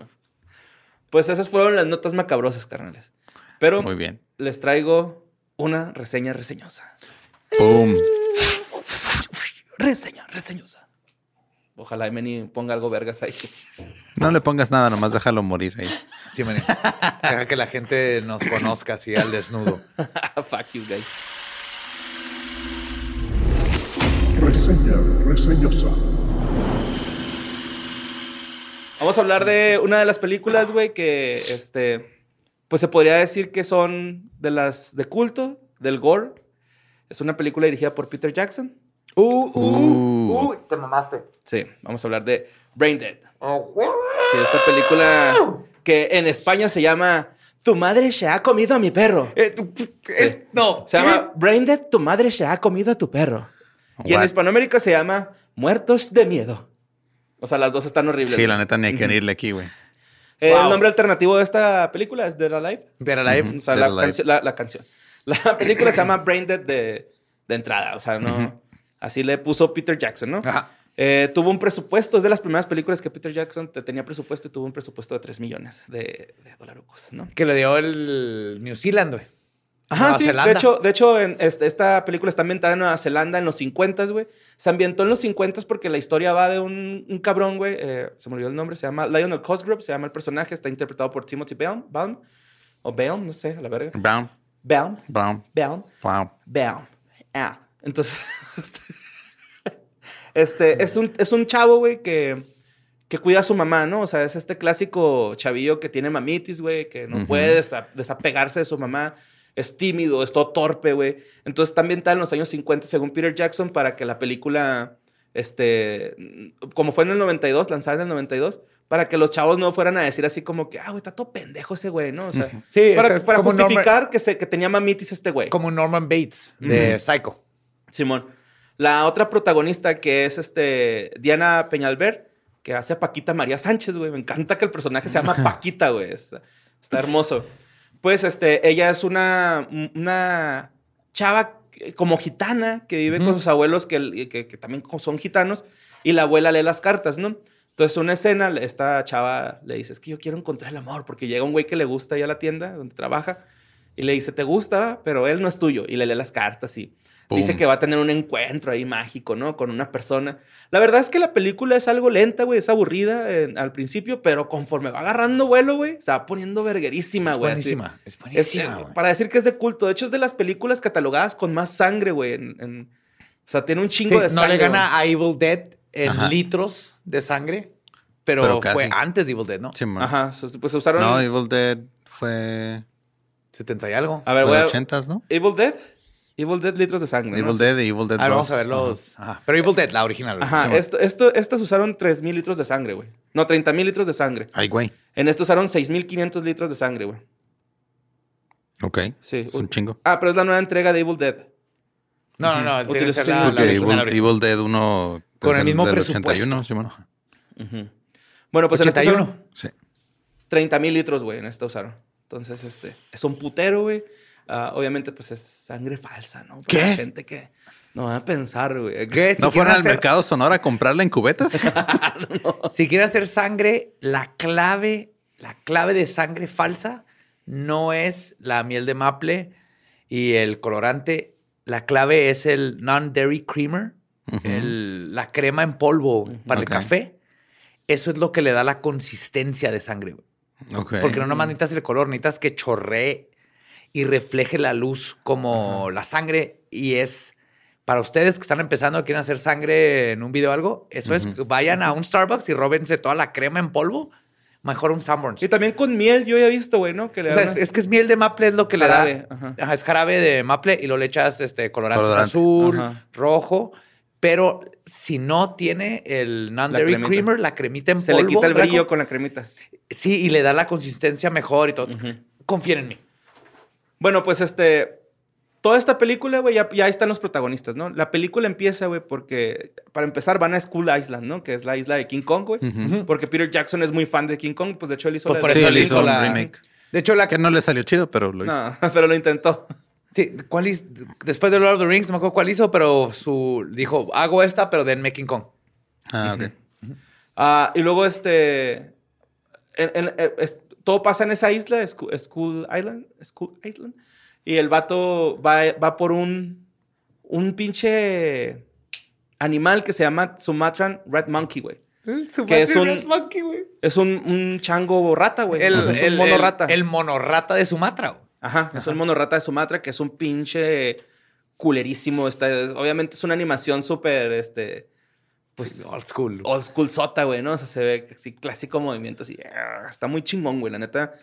pues esas fueron las notas macabrosas, carnales. Pero Muy bien. les traigo una reseña reseñosa. Pum. Reseña reseñosa. Ojalá Emily ponga algo vergas ahí. No le pongas nada, nomás déjalo morir ahí. Sí, maní. Deja que la gente nos conozca así al desnudo. Fuck you, guys. Reseña reseñosa. Vamos a hablar de una de las películas, güey, que este. Pues se podría decir que son de las de culto, del gore. Es una película dirigida por Peter Jackson. Uh, Uh. te mamaste. Sí, vamos a hablar de Brain Dead. Sí, esta película que en España se llama Tu madre se ha comido a mi perro. Eh, eh, no. Se llama Brain Dead, tu madre se ha comido a tu perro. Y en? Hispanoamérica se llama Muertos de Miedo. O sea, las dos están horribles. Sí, la neta ni hay que irle aquí, güey. Eh, Wow. El nombre alternativo de esta película es Dead Alive. Dead Alive. O sea, Dead la, Alive. cancio- la, la canción. La película se llama Brain Dead de, de entrada. O sea, no. Así le puso Peter Jackson, ¿no? Ajá. Eh, tuvo un presupuesto, es de las primeras películas que Peter Jackson te- tenía presupuesto y tuvo un presupuesto de 3 millones de, de dolarucos, ¿no? Que le dio el New Zealand, güey. Ajá, Nueva sí. Zelanda. De hecho, de hecho en este- esta película está ambientada en Nueva Zelanda en los 50, güey. Se ambientó en los 50 porque la historia va de un, un cabrón, güey. eh, se me olvidó el nombre. Se llama Lionel Cosgrove. Se llama el personaje. Está interpretado por Timothy Baum. Baum o Baum, no sé, a la verga. Brown, Baum. brown, Baum. brown. Baum. Ah. Entonces, este, es un, es un chavo, güey, que, que cuida a su mamá, ¿no? O sea, es este clásico chavillo que tiene mamitis, güey, que no puede desa- desapegarse de su mamá. Es tímido, es todo torpe, güey. Entonces está ambientada en los años 50, según Peter Jackson, para que la película, este, como fue en el 92, lanzada en el 92, para que los chavos no fueran a decir así como que, ah, güey, está todo pendejo ese güey, ¿no? O sea, Sí, para, es para justificar que, se, que tenía mamitis este güey. Como Norman Bates de. Psycho. Simón. La otra protagonista que es este Diana Peñalver, que hace a Paquita María Sánchez, güey. Me encanta que el personaje se llama Paquita, güey. Está, está hermoso. Pues este, ella es una, una chava como gitana que vive con sus abuelos que, que- que también son gitanos y la abuela lee las cartas, ¿no? Entonces, una escena, esta chava le dice, es que yo quiero encontrar el amor, porque llega un güey que le gusta ahí a la tienda donde trabaja y le dice, te gusta, pero él no es tuyo. Y le lee las cartas y Pum. dice que va a tener un encuentro ahí mágico, ¿no? Con una persona. La verdad es que la película es algo lenta, güey, es aburrida en- al principio, pero conforme va agarrando vuelo, güey, se va poniendo verguerísima, güey. buenísima. Es Es, buenísima, eh, güey. para decir que es de culto. De hecho, es de las películas catalogadas con más sangre, güey. en- en- o sea, tiene un Sí, chingo de no sangre. le gana a Evil Dead en Ajá. litros de sangre, pero, Pero fue antes de Evil Dead, ¿no? Sí, man. Ajá, pues se usaron... No, Evil Dead fue, 70 y algo. a ver, fue güey. de 80s, ¿no? Evil Dead. Evil Dead, litros de sangre. ¿no? Evil Dead y Evil Dead A ver, 2. vamos a ver los. Ajá. Pero Evil Dead, la original. Ajá, esto, esto, estas usaron 3.000 litros de sangre, güey. No, 30.000 litros de sangre. Ay, güey. En esto usaron 6.500 litros de sangre, güey. Ok. Sí. Es un chingo. Ah, pero es la nueva entrega de Evil Dead. No, no, no. Utilización la, Evil. Evil Dead 1 Con el mismo del presupuesto. 81, sí, bueno. Ujú. Bueno, pues en esta 81. usaron Sí. 30.000 litros, güey, en esta usaron. Entonces, este, es un putero, güey. Ah, obviamente, pues es sangre falsa, ¿no? Para ¿Qué? la gente que no va a pensar, güey. ¿Qué? Si ¿No fueron al mercado Sonora a comprarla en cubetas? Si quiere hacer sangre, la clave, la clave de sangre falsa no es la miel de maple y el colorante. La clave es el non-dairy creamer, el- la crema en polvo para Ok. el café. Eso es lo que le da la consistencia de sangre. güey. Ok. Porque no nomás necesitas el color, necesitas que chorree y refleje la luz como la sangre. Y es para ustedes que están empezando, quieren hacer sangre en un video o algo, eso es, vayan a un Starbucks y róbense toda la crema en polvo. Mejor un Sanborns. Y también con miel, yo ya he visto, güey, ¿no? Que le O sea, es, es que es miel de maple, es lo que Jarabe, le da. ajá. Ajá, es jarabe de maple y lo le echas este, colorante, Colorante. azul, Ajá. rojo. Pero si no tiene el non-dairy creamer, la cremita en se polvo. le quita el brillo con la cremita. Sí, y le da la consistencia mejor y todo. Confíen en mí. Bueno, pues este. toda esta película, güey, ya, ya están los protagonistas, ¿no? La película empieza, güey, porque para empezar van a Skull Island, ¿no? Que es la isla de King Kong, güey. Porque Peter Jackson es muy fan de King Kong, pues de hecho él hizo Pues la por eso él él hizo hizo un la- remake. De hecho, la Que no le salió chido, pero lo hizo. No, pero lo intentó. Sí, ¿cuál hizo? Después de Lord of the Rings, no me acuerdo cuál hizo, pero su dijo, hago esta, pero denme King Kong. Ah, ok. Ah, y luego, este. en- en- eh, es- todo pasa en esa isla, Skull Island. Skull Island. Y el vato va, va por un. Un pinche. Animal que se llama Sumatran Red Monkey, güey. Que es un- Es un, un chango rata, güey. El, O sea, es el- un mono el- rata. el monorrata de Sumatra. güey. Ajá, es un mono rata de Sumatra que es un pinche culerísimo. Está, obviamente es una animación súper, este. Pues. Sí, old school. old school sota, güey, ¿no? O sea, se ve así clásico movimiento, así. ah, Está muy chingón, güey, la neta.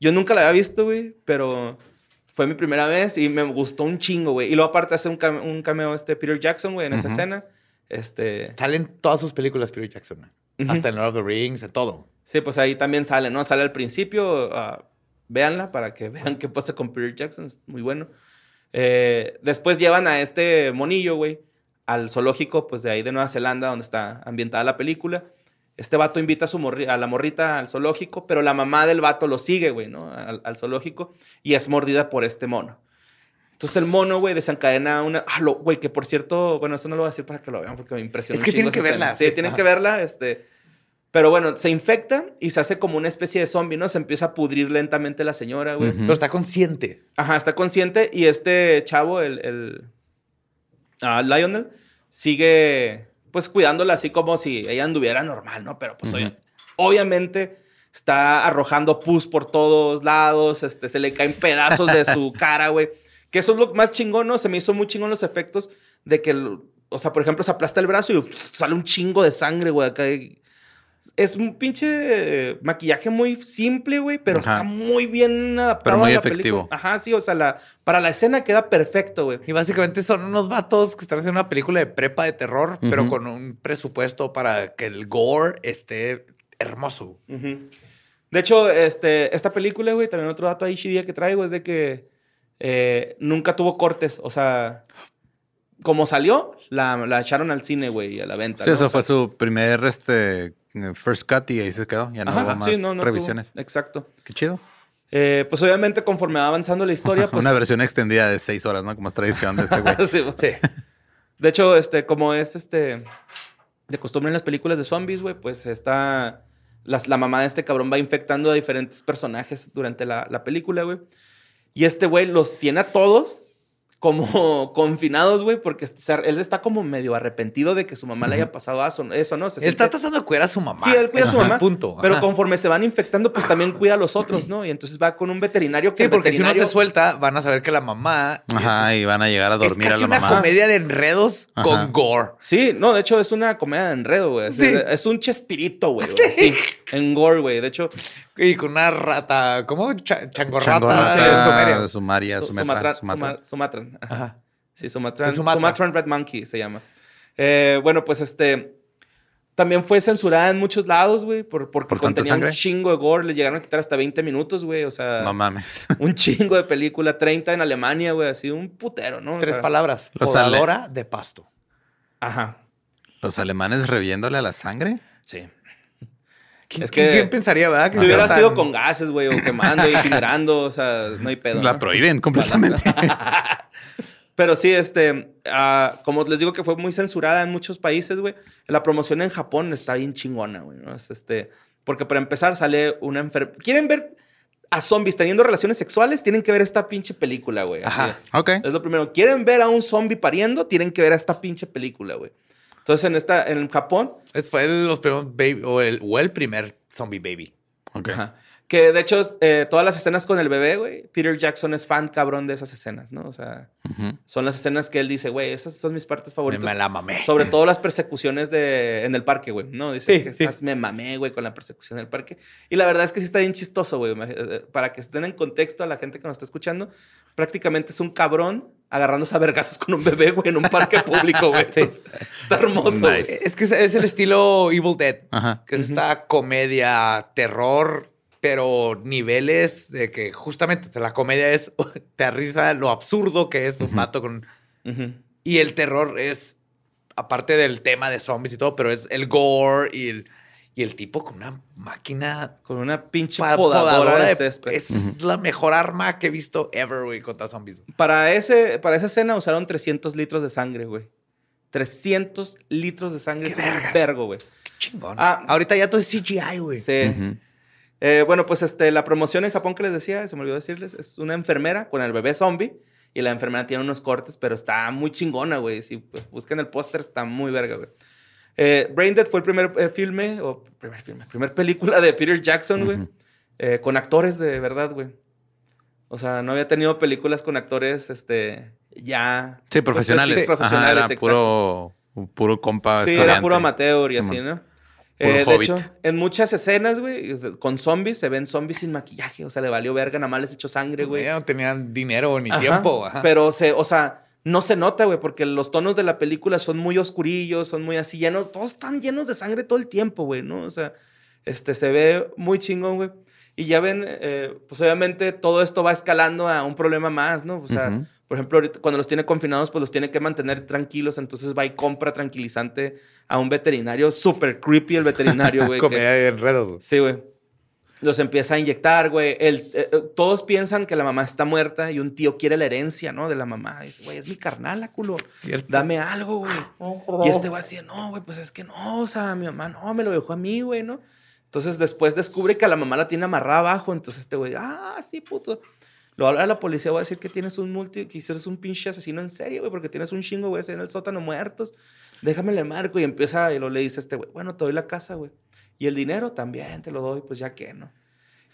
Yo nunca la había visto, güey, pero fue mi primera vez y me gustó un chingo, güey. Y luego aparte hace un, came- un cameo este Peter Jackson, güey, en esa Ujú. escena. Este... Salen todas sus películas Peter Jackson. güey. Ujú. Hasta en Lord of the Rings, en todo. Sí, pues ahí también sale, ¿no? Sale al principio, ah, véanla para que vean qué pasa con Peter Jackson, es muy bueno. Eh, después llevan a este monillo, güey, al zoológico, pues de ahí de Nueva Zelanda, donde está ambientada la película. Este vato invita a, su a la morrita al zoológico, pero la mamá del vato lo sigue, güey, ¿no? Al, al zoológico y es mordida por este mono. Entonces el mono, güey, desencadena una... Ah, güey, que por cierto, bueno, eso no lo voy a decir para que lo vean porque me impresionó. Es que tienen que escena. verla, Sí, sí. tienen Ajá. que verla, este... Pero bueno, se infecta y se hace como una especie de zombie, ¿no? Se empieza a pudrir lentamente la señora, güey. Pero está consciente. Ajá, está consciente y este chavo, el, el ah, Lionel, sigue pues cuidándola así como si ella anduviera normal, ¿no? Pero pues obviamente está arrojando pus por todos lados, este, se le caen pedazos de su cara, güey. Que eso es lo más chingón, ¿no? Se me hizo muy chingón los efectos de que, el- o sea, por ejemplo, se aplasta el brazo y sale un chingo de sangre, güey, acá. Es un pinche eh, maquillaje muy simple, güey, pero Ajá. está muy bien adaptado muy a la efectivo. película. Ajá, sí, o sea, la, para la escena queda perfecto, güey. Y básicamente son unos vatos que están haciendo una película de prepa de terror, pero con un presupuesto para que el gore esté hermoso. De hecho, este, esta película, güey, también otro dato ahí chidilla que traigo es de que eh, nunca tuvo cortes. O sea, como salió, la, la echaron al cine, güey, a la venta. Sí, ¿no? eso O sea, fue su primer este, first cut y ahí se quedó. Ya no ajá, hubo más sí, no, no tuvo-. Exacto. Qué chido. Eh, pues obviamente, conforme va avanzando la historia, pues. Una versión extendida de seis horas, ¿no? Como es tradición de este güey. Sí. Sí. De hecho, este, como es este de costumbre en las películas de zombies, güey, pues está. las- la mamá de este cabrón va infectando a diferentes personajes durante la, la película, güey. Y este güey los tiene a todos como confinados, güey, porque él está como medio arrepentido de que su mamá le haya pasado eso, eso ¿no? Se Él está tratando de cuidar a su mamá. Sí, él cuida a su es mamá. punto. Pero Ajá. conforme se van infectando, pues también cuida a los otros, ¿no? Y entonces va con un veterinario que Sí, el porque si uno se suelta, van a saber que la mamá Ajá, y van a llegar a dormir es a la una mamá. comedia de enredos Ajá. con gore. Sí, no, de hecho es una comedia de enredo, güey. Es- Sí. Es un chespirito, güey. Sí. En gore, güey. De hecho, Y con una rata, ¿cómo? Cha- changorrata. Changorrata Sí, de sumeria. Sumaria, Su- Sumatra, Sumatra- Sumatra. Suma- Sumatran. Ajá. Sí, Sumatran. Sumatra. Sumatran Red Monkey se llama. Eh, bueno, pues este. También fue censurada en muchos lados, güey, por, porque ¿Por contenía un chingo de gore. Le llegaron a quitar hasta 20 minutos, güey. O sea, No mames. un chingo de película. 30 en Alemania, güey. Así, un putero, ¿no? O Tres sea, palabras. Podadora de pasto. Ajá. ¿Los alemanes reviéndole a la sangre? Sí. ¿Quién, Es que- quién pensaría, verdad? Que Si hubiera sido con gases, güey, o quemando y incinerando, o sea, no hay pedo. La ¿no? prohíben completamente. Pero sí, este, ah, como les digo que fue muy censurada en muchos países, güey. La promoción en Japón está bien chingona, güey. ¿no? Es, este, porque para empezar sale una enfermedad. ¿Quieren ver a zombies teniendo relaciones sexuales? Tienen que ver esta pinche película, güey. así. Ajá. ok. Es lo primero. ¿Quieren ver a un zombie pariendo? Tienen que ver a esta pinche película, güey. Entonces, en esta, en Japón, Es- Fue los primeros baby, o el, o el primer zombie baby. ok. Ajá. Que de hecho, eh, todas las escenas con el bebé, güey, Peter Jackson es fan cabrón de esas escenas, ¿no? O sea, Ujú. son las escenas que él dice, güey, esas son mis partes favoritas. me la mamé. Sobre todo las persecuciones de, en el parque, güey, ¿no? Dice Sí, que sí. esas me mamé, güey, con la persecución en el parque. Y la verdad es que sí está bien chistoso, güey. Imag- eh, Para que estén en contexto a la gente que nos está escuchando, prácticamente es un cabrón agarrándose a vergazos con un bebé, güey, en un parque público, güey. Está hermoso, güey. Nice. Es que es, el estilo Evil Dead. Ajá. Que es esta comedia, terror, pero niveles de que justamente la comedia es, te arriesga lo absurdo que es un vato con... Ujú. Y el terror es, aparte del tema de zombies y todo, pero es el gore y el, y el tipo con una máquina Con una pinche pa- podadora, de de- césped. Es la mejor arma que he visto ever, güey, contra zombies. Para, ese, para esa escena usaron 300 litros de sangre, güey. 300 litros de sangre. ¡Qué es un verga! vergo, güey. Qué chingón. Ah. Ahorita ya todo es CGI, güey. Sí. Eh, bueno, pues este, la promoción en Japón que les decía, se me olvidó decirles, es una enfermera con el bebé zombie. Y la enfermera tiene unos cortes, pero está muy chingona, güey. Si pues, buscan el póster, está muy verga, güey. Eh, Brain Dead fue el primer eh, filme, o primer filme, primer película de Peter Jackson, güey. Eh, con actores de verdad, güey. O sea, no había tenido películas con actores, este, ya... Sí, pues, profesionales. sí, Ajá, profesionales, era exacto. puro, puro compa. Sí, era puro amateur y Simón. así, ¿no? Eh, de hecho, en muchas escenas, güey, con zombies, se ven zombies sin maquillaje. O sea, le valió verga, nada más les echó sangre, güey. Ya no tenían dinero ni Ajá, tiempo. ajá. Pero, se, o sea, no se nota, güey, porque los tonos de la película son muy oscurillos, son muy así llenos, todos están llenos de sangre todo el tiempo, güey, ¿no? O sea, este, se ve muy chingón, güey. Y ya ven, eh, pues obviamente todo esto va escalando a un problema más, ¿no? O sea, por ejemplo, ahorita cuando los tiene confinados, pues los tiene que mantener tranquilos, entonces va y compra tranquilizante a un veterinario, súper creepy el veterinario, güey. Comedia de enredos. güey. Sí, güey. Los empieza a inyectar, güey. El- eh, eh, todos piensan que la mamá está muerta y un tío quiere la herencia, ¿no? De la mamá. Dice, güey, es mi carnal, culo. Cierto. Dame algo, güey. Y este güey así, no, güey, pues es que no, o sea, mi mamá no, me lo dejó a mí, güey, ¿no? Entonces después descubre que a la mamá la tiene amarrada abajo. Entonces este güey, ah, sí, puto. Lo habla a la policía, va a decir que tienes un multi, que eres un pinche asesino en serio, güey, porque tienes un chingo, güey, en el sótano muertos. Déjame le marco y empieza, y lo le dice a este güey, bueno, te doy la casa, güey. Y el dinero también te lo doy, pues ya que, ¿no?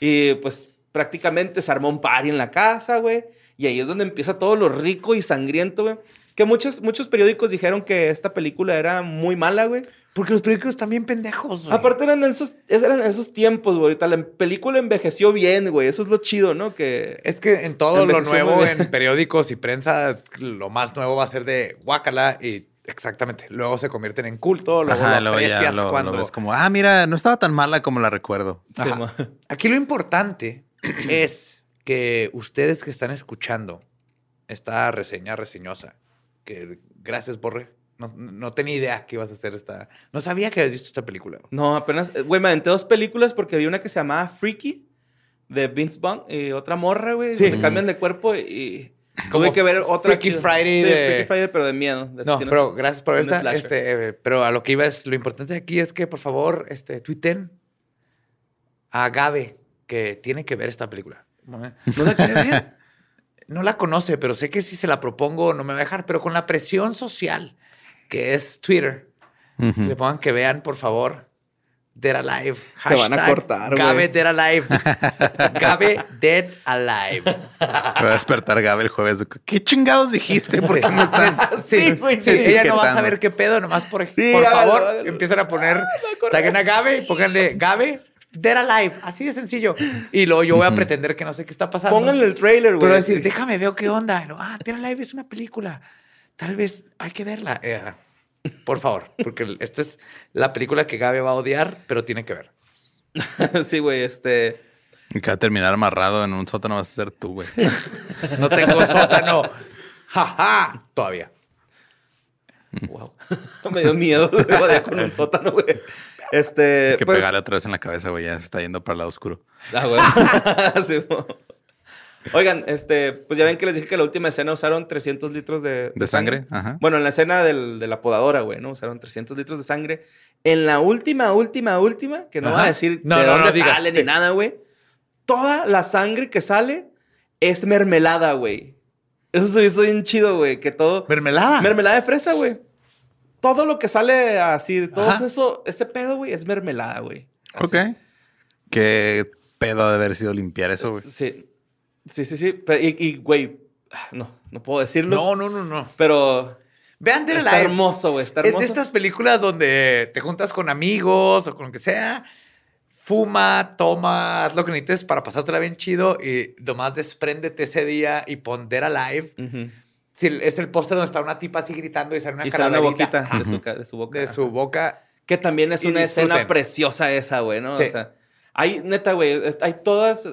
Y pues prácticamente se armó un party en la casa, güey. Y ahí es donde empieza todo lo rico y sangriento, güey. Que muchos, muchos periódicos dijeron que esta película era muy mala, güey. Porque los periódicos están bien pendejos, güey. Aparte eran esos, eran esos tiempos, güey. Ahorita la película envejeció bien, güey. Eso es lo chido, ¿no? Que... Es que en todo lo nuevo, en periódicos y prensa, lo más nuevo va a ser de guácala y exactamente. Luego se convierten en culto, luego Ajá, lo luego ya aprecias lo, lo cuando... ves como, ah, mira, no estaba tan mala como la recuerdo. Sí, Aquí lo importante es que ustedes que están escuchando esta reseña reseñosa, que gracias, Borre. No, no tenía idea que ibas a hacer esta. No sabía que habías visto esta película. No, apenas... eh, Güey, me aventé dos películas porque vi una que se llamaba Freaky, de Vince Vaughn, y otra morra, güey. Sí. Se cambian de cuerpo y... Como Tuve que ver otra Freaky. Friday Sí, de- Freaky Friday, pero de miedo. de No, pero gracias por un esta. Este, eh, pero a lo que iba es, lo importante aquí es que, por favor, este, tuiten a Gabe que tiene que ver esta película. ¿No la quiere ver? No la conoce, pero sé que si se la propongo no me va a dejar. Pero con la presión social que es Twitter, Ujú. le pongan que vean, por favor, Dead Alive. Te van a Hashtag cortar, güey. Gabe Dead Alive. Gabe Dead Alive. Va a despertar Gabe el jueves. ¿Qué chingados dijiste? ¿Por qué me estás...? Sí, güey, sí, sí. Ella no va a saber qué pedo, nomás por, Sí, por favor, empiezan a poner, acordé. taguen a Gabe y pónganle Gabe, Dead Alive, así de sencillo. Y luego yo voy a pretender que no sé qué está pasando. Pónganle el trailer, güey. Pero decir, déjame, veo qué onda. Ah, Dead Alive es una película. Tal vez hay que verla. Eh. Por favor, porque esta es la película que Gabe va a odiar, pero tiene que ver. sí, güey, este... Y que va a terminar amarrado en un sótano vas a ser tú, güey. No tengo sótano. Jaja, todavía. Wow. Me dio miedo de con un sótano, güey. Este... Hay que pues- pegarle otra vez en la cabeza, güey. Ya se está yendo para el lado oscuro. Ah, güey. Sí. Oigan, este, pues ya ven que les dije que la última escena usaron 300 litros de, ¿De sangre? Ajá. Bueno, en la escena del- de la podadora, güey, ¿no? Usaron 300 litros de sangre. En la última, última, última, que no Ajá. va a decir No, de no, dónde no sale sí. ni nada, güey. Toda la sangre que sale es mermelada, güey. Eso se hizo bien chido, güey, que todo... Mermelada. Mermelada de fresa, güey. Todo lo que sale así, todo Ajá. eso, ese pedo, güey, es mermelada, güey. Así. Ok. Qué pedo de haber sido limpiar eso, güey. Sí. Sí, sí, sí. Y, güey, ah, no, no puedo decirlo. no, no, no, no. Pero Vean Dead está hermoso, güey. Está Es hermoso. de estas películas donde te juntas con amigos o con lo que sea, fuma, toma, haz lo que necesites para pasártela bien chido y nomás despréndete ese día y pon Dead Alive. Ujú. Sí, es el póster donde está una tipa así gritando y sale una Y sale una boquita de su, de su boca. de su boca. Que también es una escena preciosa esa, güey, ¿no? Sí. O sea, Hay, neta, güey, es- hay todas...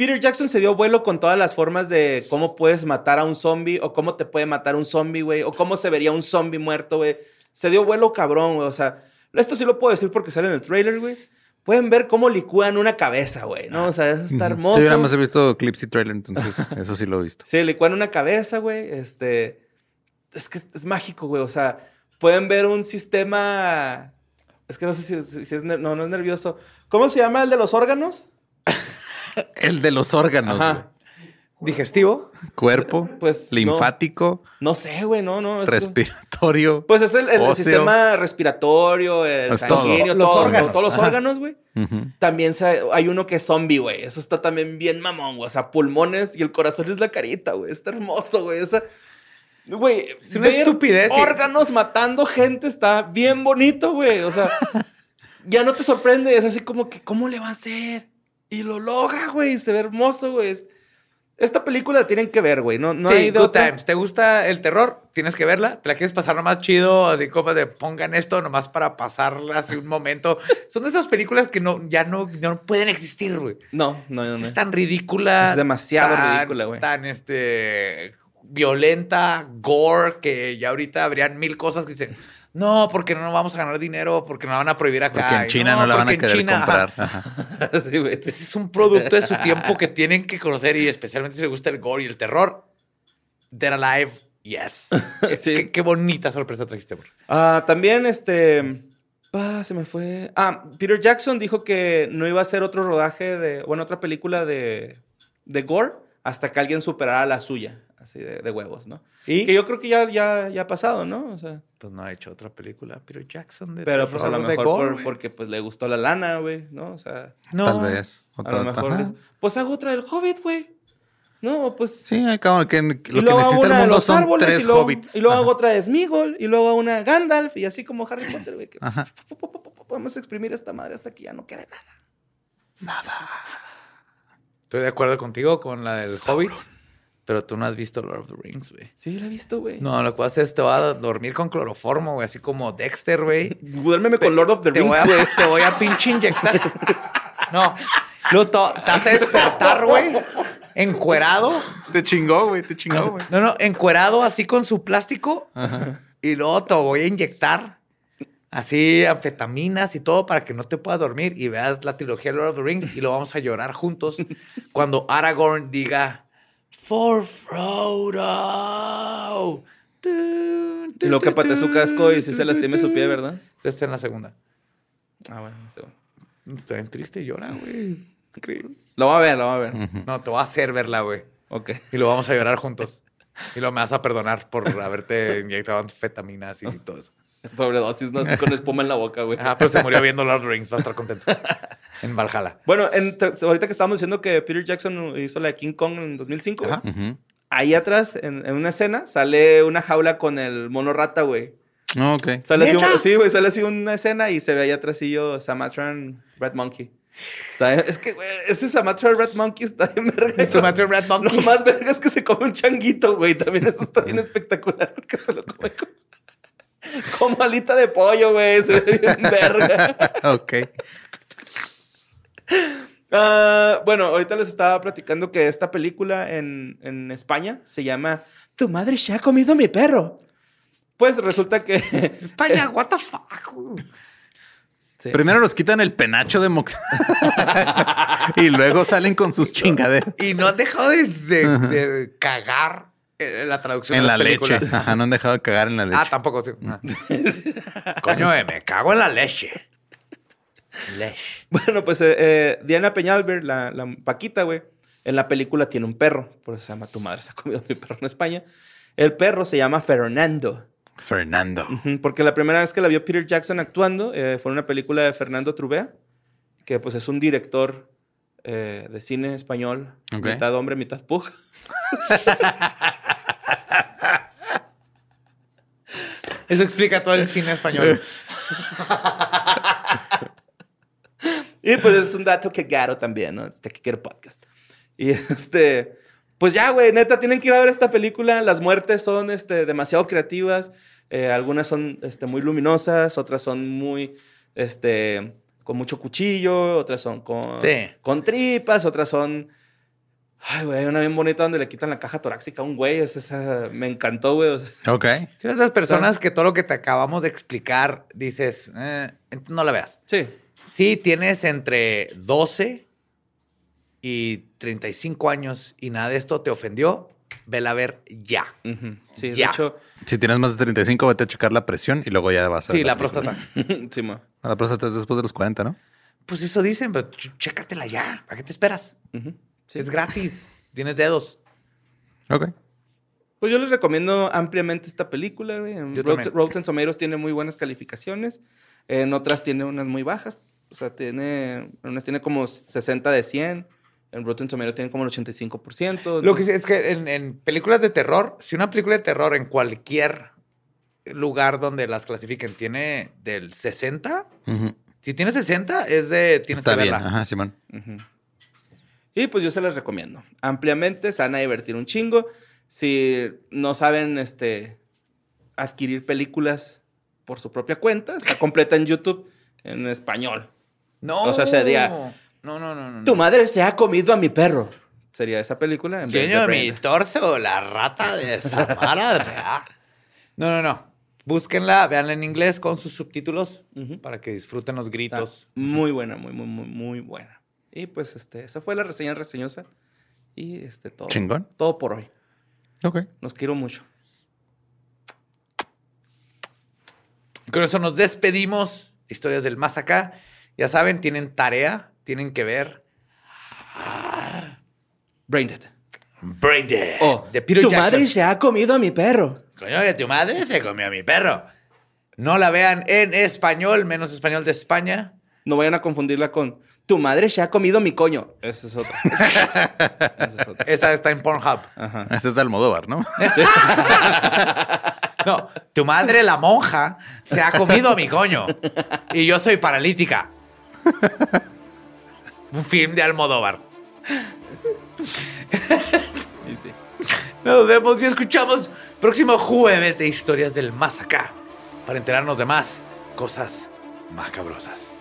Peter Jackson se dio vuelo con todas las formas de cómo puedes matar a un zombie o cómo te puede matar un zombie, güey, o cómo se vería un zombie muerto, güey. Se dio vuelo cabrón, güey. O sea, esto sí lo puedo decir porque sale en el trailer, güey. Pueden ver cómo licúan una cabeza, güey, ¿no? O sea, eso está hermoso. Sí, yo nada más he visto clips y trailer, entonces eso sí lo he visto. Sí, licuan una cabeza, güey. Este. Es que es, mágico, güey. O sea, pueden ver un sistema. Es que no sé si, es. No, no es nervioso. ¿Cómo se llama el de los órganos? El de los órganos, güey. Digestivo. Cuerpo, Pues, linfático, No sé, güey, no, no. es- respiratorio. Pues es el, el sistema respiratorio, el Es todo. sanguíneo, Los todo, órganos, todos los ajá. órganos, güey. También se- hay uno que es zombie, güey. Eso está también bien mamón, güey. O sea, pulmones y el corazón es la carita, güey. Está hermoso, güey. O sea, güey. Es una estupidez. Órganos matando gente está bien bonito, güey. O sea, ya no te sorprende. Es así como que, ¿cómo le va a hacer? Y lo logra, güey. Se ve hermoso, güey. Es- Esta película la tienen que ver, güey. No, no sí, hay de Good otra. Times. ¿Te gusta el terror? Tienes que verla. ¿Te la quieres pasar nomás chido? Así como de pongan esto nomás para pasarla así un momento. Son de esas películas que no, ya no, no pueden existir, güey. No, no, no. no. Es tan ridícula. Es demasiado tan- ridícula, güey. Tan este violenta, gore, que ya ahorita habrían mil cosas que dicen, no, porque no vamos a ganar dinero, porque no la van a prohibir acá. Porque en China no, la van a querer China, comprar. ajá. Sí. Es un producto de su tiempo que tienen que conocer y especialmente si les gusta el gore y el terror. Dead Alive, yes. Sí. qué, qué bonita sorpresa trajiste, bro. Ah, también, este. Ah, se me fue. Ah, Peter Jackson dijo que no iba a hacer otro rodaje de. Bueno, otra película de. de Gore hasta que alguien superara la suya. Así de, de huevos, ¿no? ¿Y? Que yo creo que ya, ya, ya ha pasado, ¿no? O sea. Pues no ha hecho otra película Peter Jackson de Pero pues a lo mejor gore, por- porque pues le gustó la lana, güey, ¿no? O sea. No. Tal vez. O A lo tal- mejor. ajá. Pues hago otra del Hobbit, güey. No, pues. Sí, al cabo, que, Y lo que necesita el mundo son árboles, tres y luego, hobbits. Y luego Ajá. hago otra de Smeagol, y luego una Gandalf, y así como Harry Potter, güey. que Ajá. Podemos exprimir esta madre hasta que ya no quede nada. Estoy de acuerdo contigo con la del Hobbit, pero tú no has visto Lord of the Rings, güey. Sí, lo he visto, güey. No, lo que vas a hacer es te vas a dormir con cloroformo, güey, así como Dexter, güey. Duérmeme con Lord of the Te voy, Rings, güey. a, te voy a pinche inyectar. No, luego te, vas a despertar, güey, encuerado. Te chingó, güey, te chingó, güey. No, no, encuerado así con su plástico. Y luego te voy a inyectar así anfetaminas y todo para que no te puedas dormir y veas la trilogía de Lord of the Rings y lo vamos a llorar juntos cuando Aragorn diga For Frodo. Y luego que patee su casco y si se lastime su pie, ¿verdad? Esta es en la segunda. Ah, bueno, no sé, bueno. Está bien triste y llora, güey. Increíble. Lo va a ver, lo va a ver. No, te voy a hacer verla, güey. Ok. Y lo vamos a llorar juntos. Y lo me vas a perdonar por haberte inyectado anfetaminas y todo eso. Sobredosis, ¿no? Así con espuma en la boca, güey. Ajá, pero se murió viendo the Rings. Va a estar contento. En Valhalla. Bueno, en- ahorita que estábamos diciendo que Peter Jackson hizo la de King Kong en 2005, güey, Ajá. Ujú. ahí atrás, en, en una escena, sale una jaula con el mono rata, güey. No, ok. Sale así, sí, güey, sale así una escena y se ve ahí atrasillo Samatran Red Monkey. Está, es que, güey, ese Samatran Red Monkey está bien verga. Sumatra Red Monkey. Lo más verga es que se come un changuito, güey. También eso está bien espectacular porque se lo come con- como alita de pollo, güey. Se ve bien verga. ok. Ah, bueno, ahorita les estaba platicando que esta película en, en España se llama Tu madre se ha comido mi perro. Pues resulta que... España, what the fuck. Sí. Primero nos quitan el penacho de Mox. y luego salen con sus chingaderas. Y no han dejado de, de- de cagar eh, la traducción En de la leche. Ajá, no han dejado de cagar en la leche. Ah, tampoco. Sí. Ah. Coño, eh, me cago en la leche. Leche. Bueno, pues eh, eh, Diana Peñalver, la, la Paquita, güey, en la película tiene un perro. Por eso se llama Tu madre se ha comido mi perro en España. El perro se llama Fernando. Fernando. Porque la primera vez que la vio Peter Jackson actuando eh, fue en una película de Fernando Trubea, que pues es un director eh, de cine español, Ok. mitad hombre, mitad pug. Eso explica todo el cine español. Y pues es un dato que garo también, ¿no? Este que quiero podcast. Y este, pues ya, güey, neta, tienen que ir a ver esta película. Las muertes son este, demasiado creativas. Eh, algunas son este, muy luminosas, otras son muy este, con mucho cuchillo, otras son con, Sí. con tripas, otras son... Ay, güey, hay una bien bonita donde le quitan la caja torácica a un güey. Esa, esa- me encantó, güey. Ok. Si esas personas que todo lo que te acabamos de explicar dices, eh, no la veas. sí. Si tienes entre 12 y 35 años y nada de esto te ofendió, vela a ver ya. Ujú. Sí, Ya. de hecho... Si tienes más de 35, vete a checar la presión y luego ya vas a. Sí, la próstata. sí, ma. La próstata es después de los 40, ¿no? Pues eso dicen, pero ch- chécatela ya. ¿Para qué te esperas? Sí. Es gratis. Tienes dedos. Ok. Pues yo les recomiendo ampliamente esta película, güey. Rotten Tomatoes tiene muy buenas calificaciones. En otras tiene unas muy bajas. O sea, tiene... En unas tiene como 60 de 100. En Rotten Tomatoes tiene como el 85%. Lo que sí es que en, en películas de terror, si una película de terror en cualquier lugar donde las clasifiquen tiene del 60, Ujú. si tiene 60 es de tienes Está que bien. verla. Ajá, Simón. Y pues yo se las recomiendo. Ampliamente, se van a divertir un chingo. Si no saben este, adquirir películas por su propia cuenta, está completa en YouTube en español. No. O sea, sería- No, no, no, no. Tu madre se ha comido a mi perro. Sería esa película. En de mi torso, la rata de Samara real. No, no, no. Búsquenla, véanla en inglés con sus subtítulos Ujú. para que disfruten los Está gritos. muy buena, muy, muy, muy, muy buena. Y pues este, esa fue la reseña reseñosa. Y este, todo. Chingón. Todo por hoy. Ok. Los quiero mucho. Con eso nos despedimos. Historias del más acá. Ya saben, tienen tarea, tienen que ver. Braindead. Braindead. Oh, de Peter tu Jackson. madre se ha comido a mi perro. Coño, que tu madre se comió a mi perro. No la vean en español, menos español de España. No vayan a confundirla con tu madre se ha comido mi coño. Esa es otra. Esa es otra. Esa está en Pornhub. Ajá. Este es de Almodóvar, ¿no? No, tu madre, la monja, se ha comido a mi coño. Y yo soy paralítica. Un film de Almodóvar. Nos vemos y escuchamos próximo jueves de Historias del Más Acá para enterarnos de más cosas macabrosas.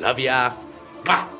Love ya. ¡Mua!